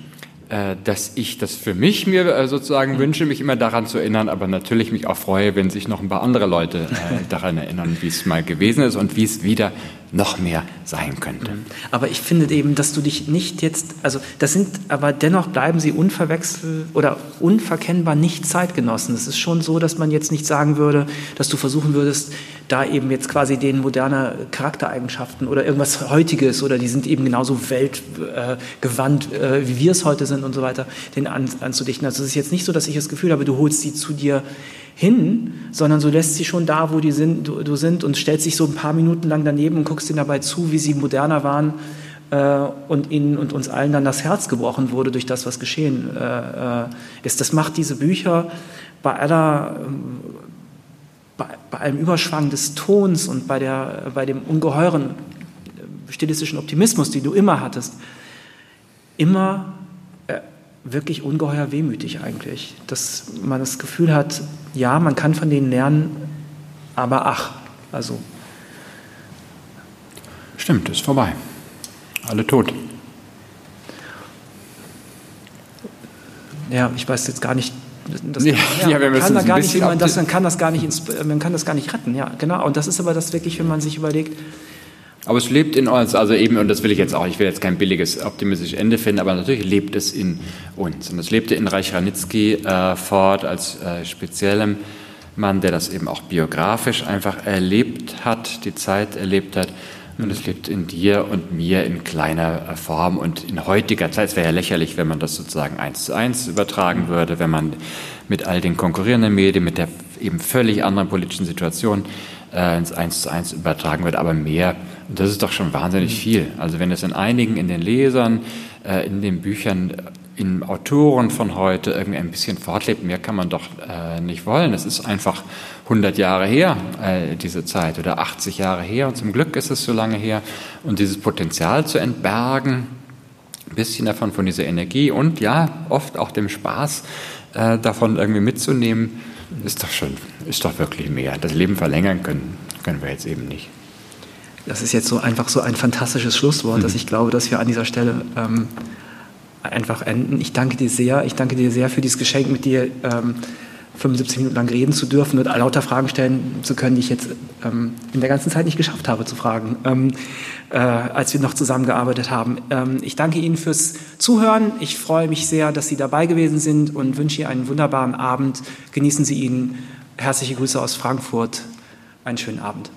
dass ich das für mich mir äh, sozusagen wünsche, mich immer daran zu erinnern, aber natürlich mich auch freue, wenn sich noch ein paar andere Leute äh, daran erinnern, wie es mal gewesen ist und wie es wieder noch mehr sein könnte. Mhm. Aber ich finde eben, dass du dich nicht jetzt, also das sind, aber dennoch bleiben sie unverwechsel oder unverkennbar nicht Zeitgenossen. Es ist schon so, dass man jetzt nicht sagen würde, dass du versuchen würdest, da eben jetzt quasi den moderner Charaktereigenschaften oder irgendwas Heutiges oder die sind eben genauso weltgewandt, äh, wie wir es heute sind und so weiter, den an, anzudichten. Also es ist jetzt nicht so, dass ich das Gefühl habe, du holst sie zu dir hin, sondern du lässt sie schon da, wo die sind, du, du sind und stellst dich so ein paar Minuten lang daneben und guckst ihnen dabei zu, wie sie moderner waren äh, und ihnen und uns allen dann das Herz gebrochen wurde durch das, was geschehen äh, äh ist. Das macht diese Bücher bei aller ähm, bei, bei allem Überschwang des Tons und bei, der, bei dem ungeheuren äh, stilistischen Optimismus, den du immer hattest, immer äh, wirklich ungeheuer wehmütig eigentlich. Dass man das Gefühl hat, ja, man kann von denen lernen, aber ach, also. Stimmt, ist vorbei. Alle tot. Ja, ich weiß jetzt gar nicht, das, ja, ja, wir kann da gar nicht, man, das, man kann das gar nicht, man kann das gar nicht retten, ja, genau. Und das ist aber das wirklich, wenn man sich überlegt. Aber es lebt in uns, also eben, und das will ich jetzt auch, ich will jetzt kein billiges, optimistisches Ende finden, aber natürlich lebt es in uns. Und es lebte in Reich Ranitzky äh, fort als äh, speziellem Mann, der das eben auch biografisch einfach erlebt hat, die Zeit erlebt hat. Und es lebt in dir und mir in kleiner Form und in heutiger Zeit. Es wäre ja lächerlich, wenn man das sozusagen eins zu eins übertragen würde, wenn man mit all den konkurrierenden Medien, mit der eben völlig anderen politischen Situation äh, ins eins zu eins übertragen würde. Aber mehr, und das ist doch schon wahnsinnig mhm. viel. Also wenn es in einigen, in den Lesern, äh, in den Büchern in Autoren von heute irgendwie ein bisschen fortlebt. Mehr kann man doch äh, nicht wollen. Es ist einfach 100 Jahre her, äh, diese Zeit, oder 80 Jahre her. Und zum Glück ist es so lange her. Und dieses Potenzial zu entbergen, ein bisschen davon, von dieser Energie und ja, oft auch dem Spaß davon irgendwie mitzunehmen, ist doch schon, ist doch wirklich mehr. Das Leben verlängern können, können wir jetzt eben nicht. Das ist jetzt so einfach so ein fantastisches Schlusswort, mhm. dass ich glaube, dass wir an dieser Stelle ähm, einfach enden. Ich danke dir sehr. Ich danke dir sehr für dieses Geschenk, mit dir ähm, 75 Minuten lang reden zu dürfen und lauter Fragen stellen zu können, die ich jetzt ähm, in der ganzen Zeit nicht geschafft habe zu fragen, ähm, äh, als wir noch zusammengearbeitet haben. Ähm, ich danke Ihnen fürs Zuhören. Ich freue mich sehr, dass Sie dabei gewesen sind und wünsche Ihnen einen wunderbaren Abend. Genießen Sie ihn. Herzliche Grüße aus Frankfurt. Einen schönen Abend.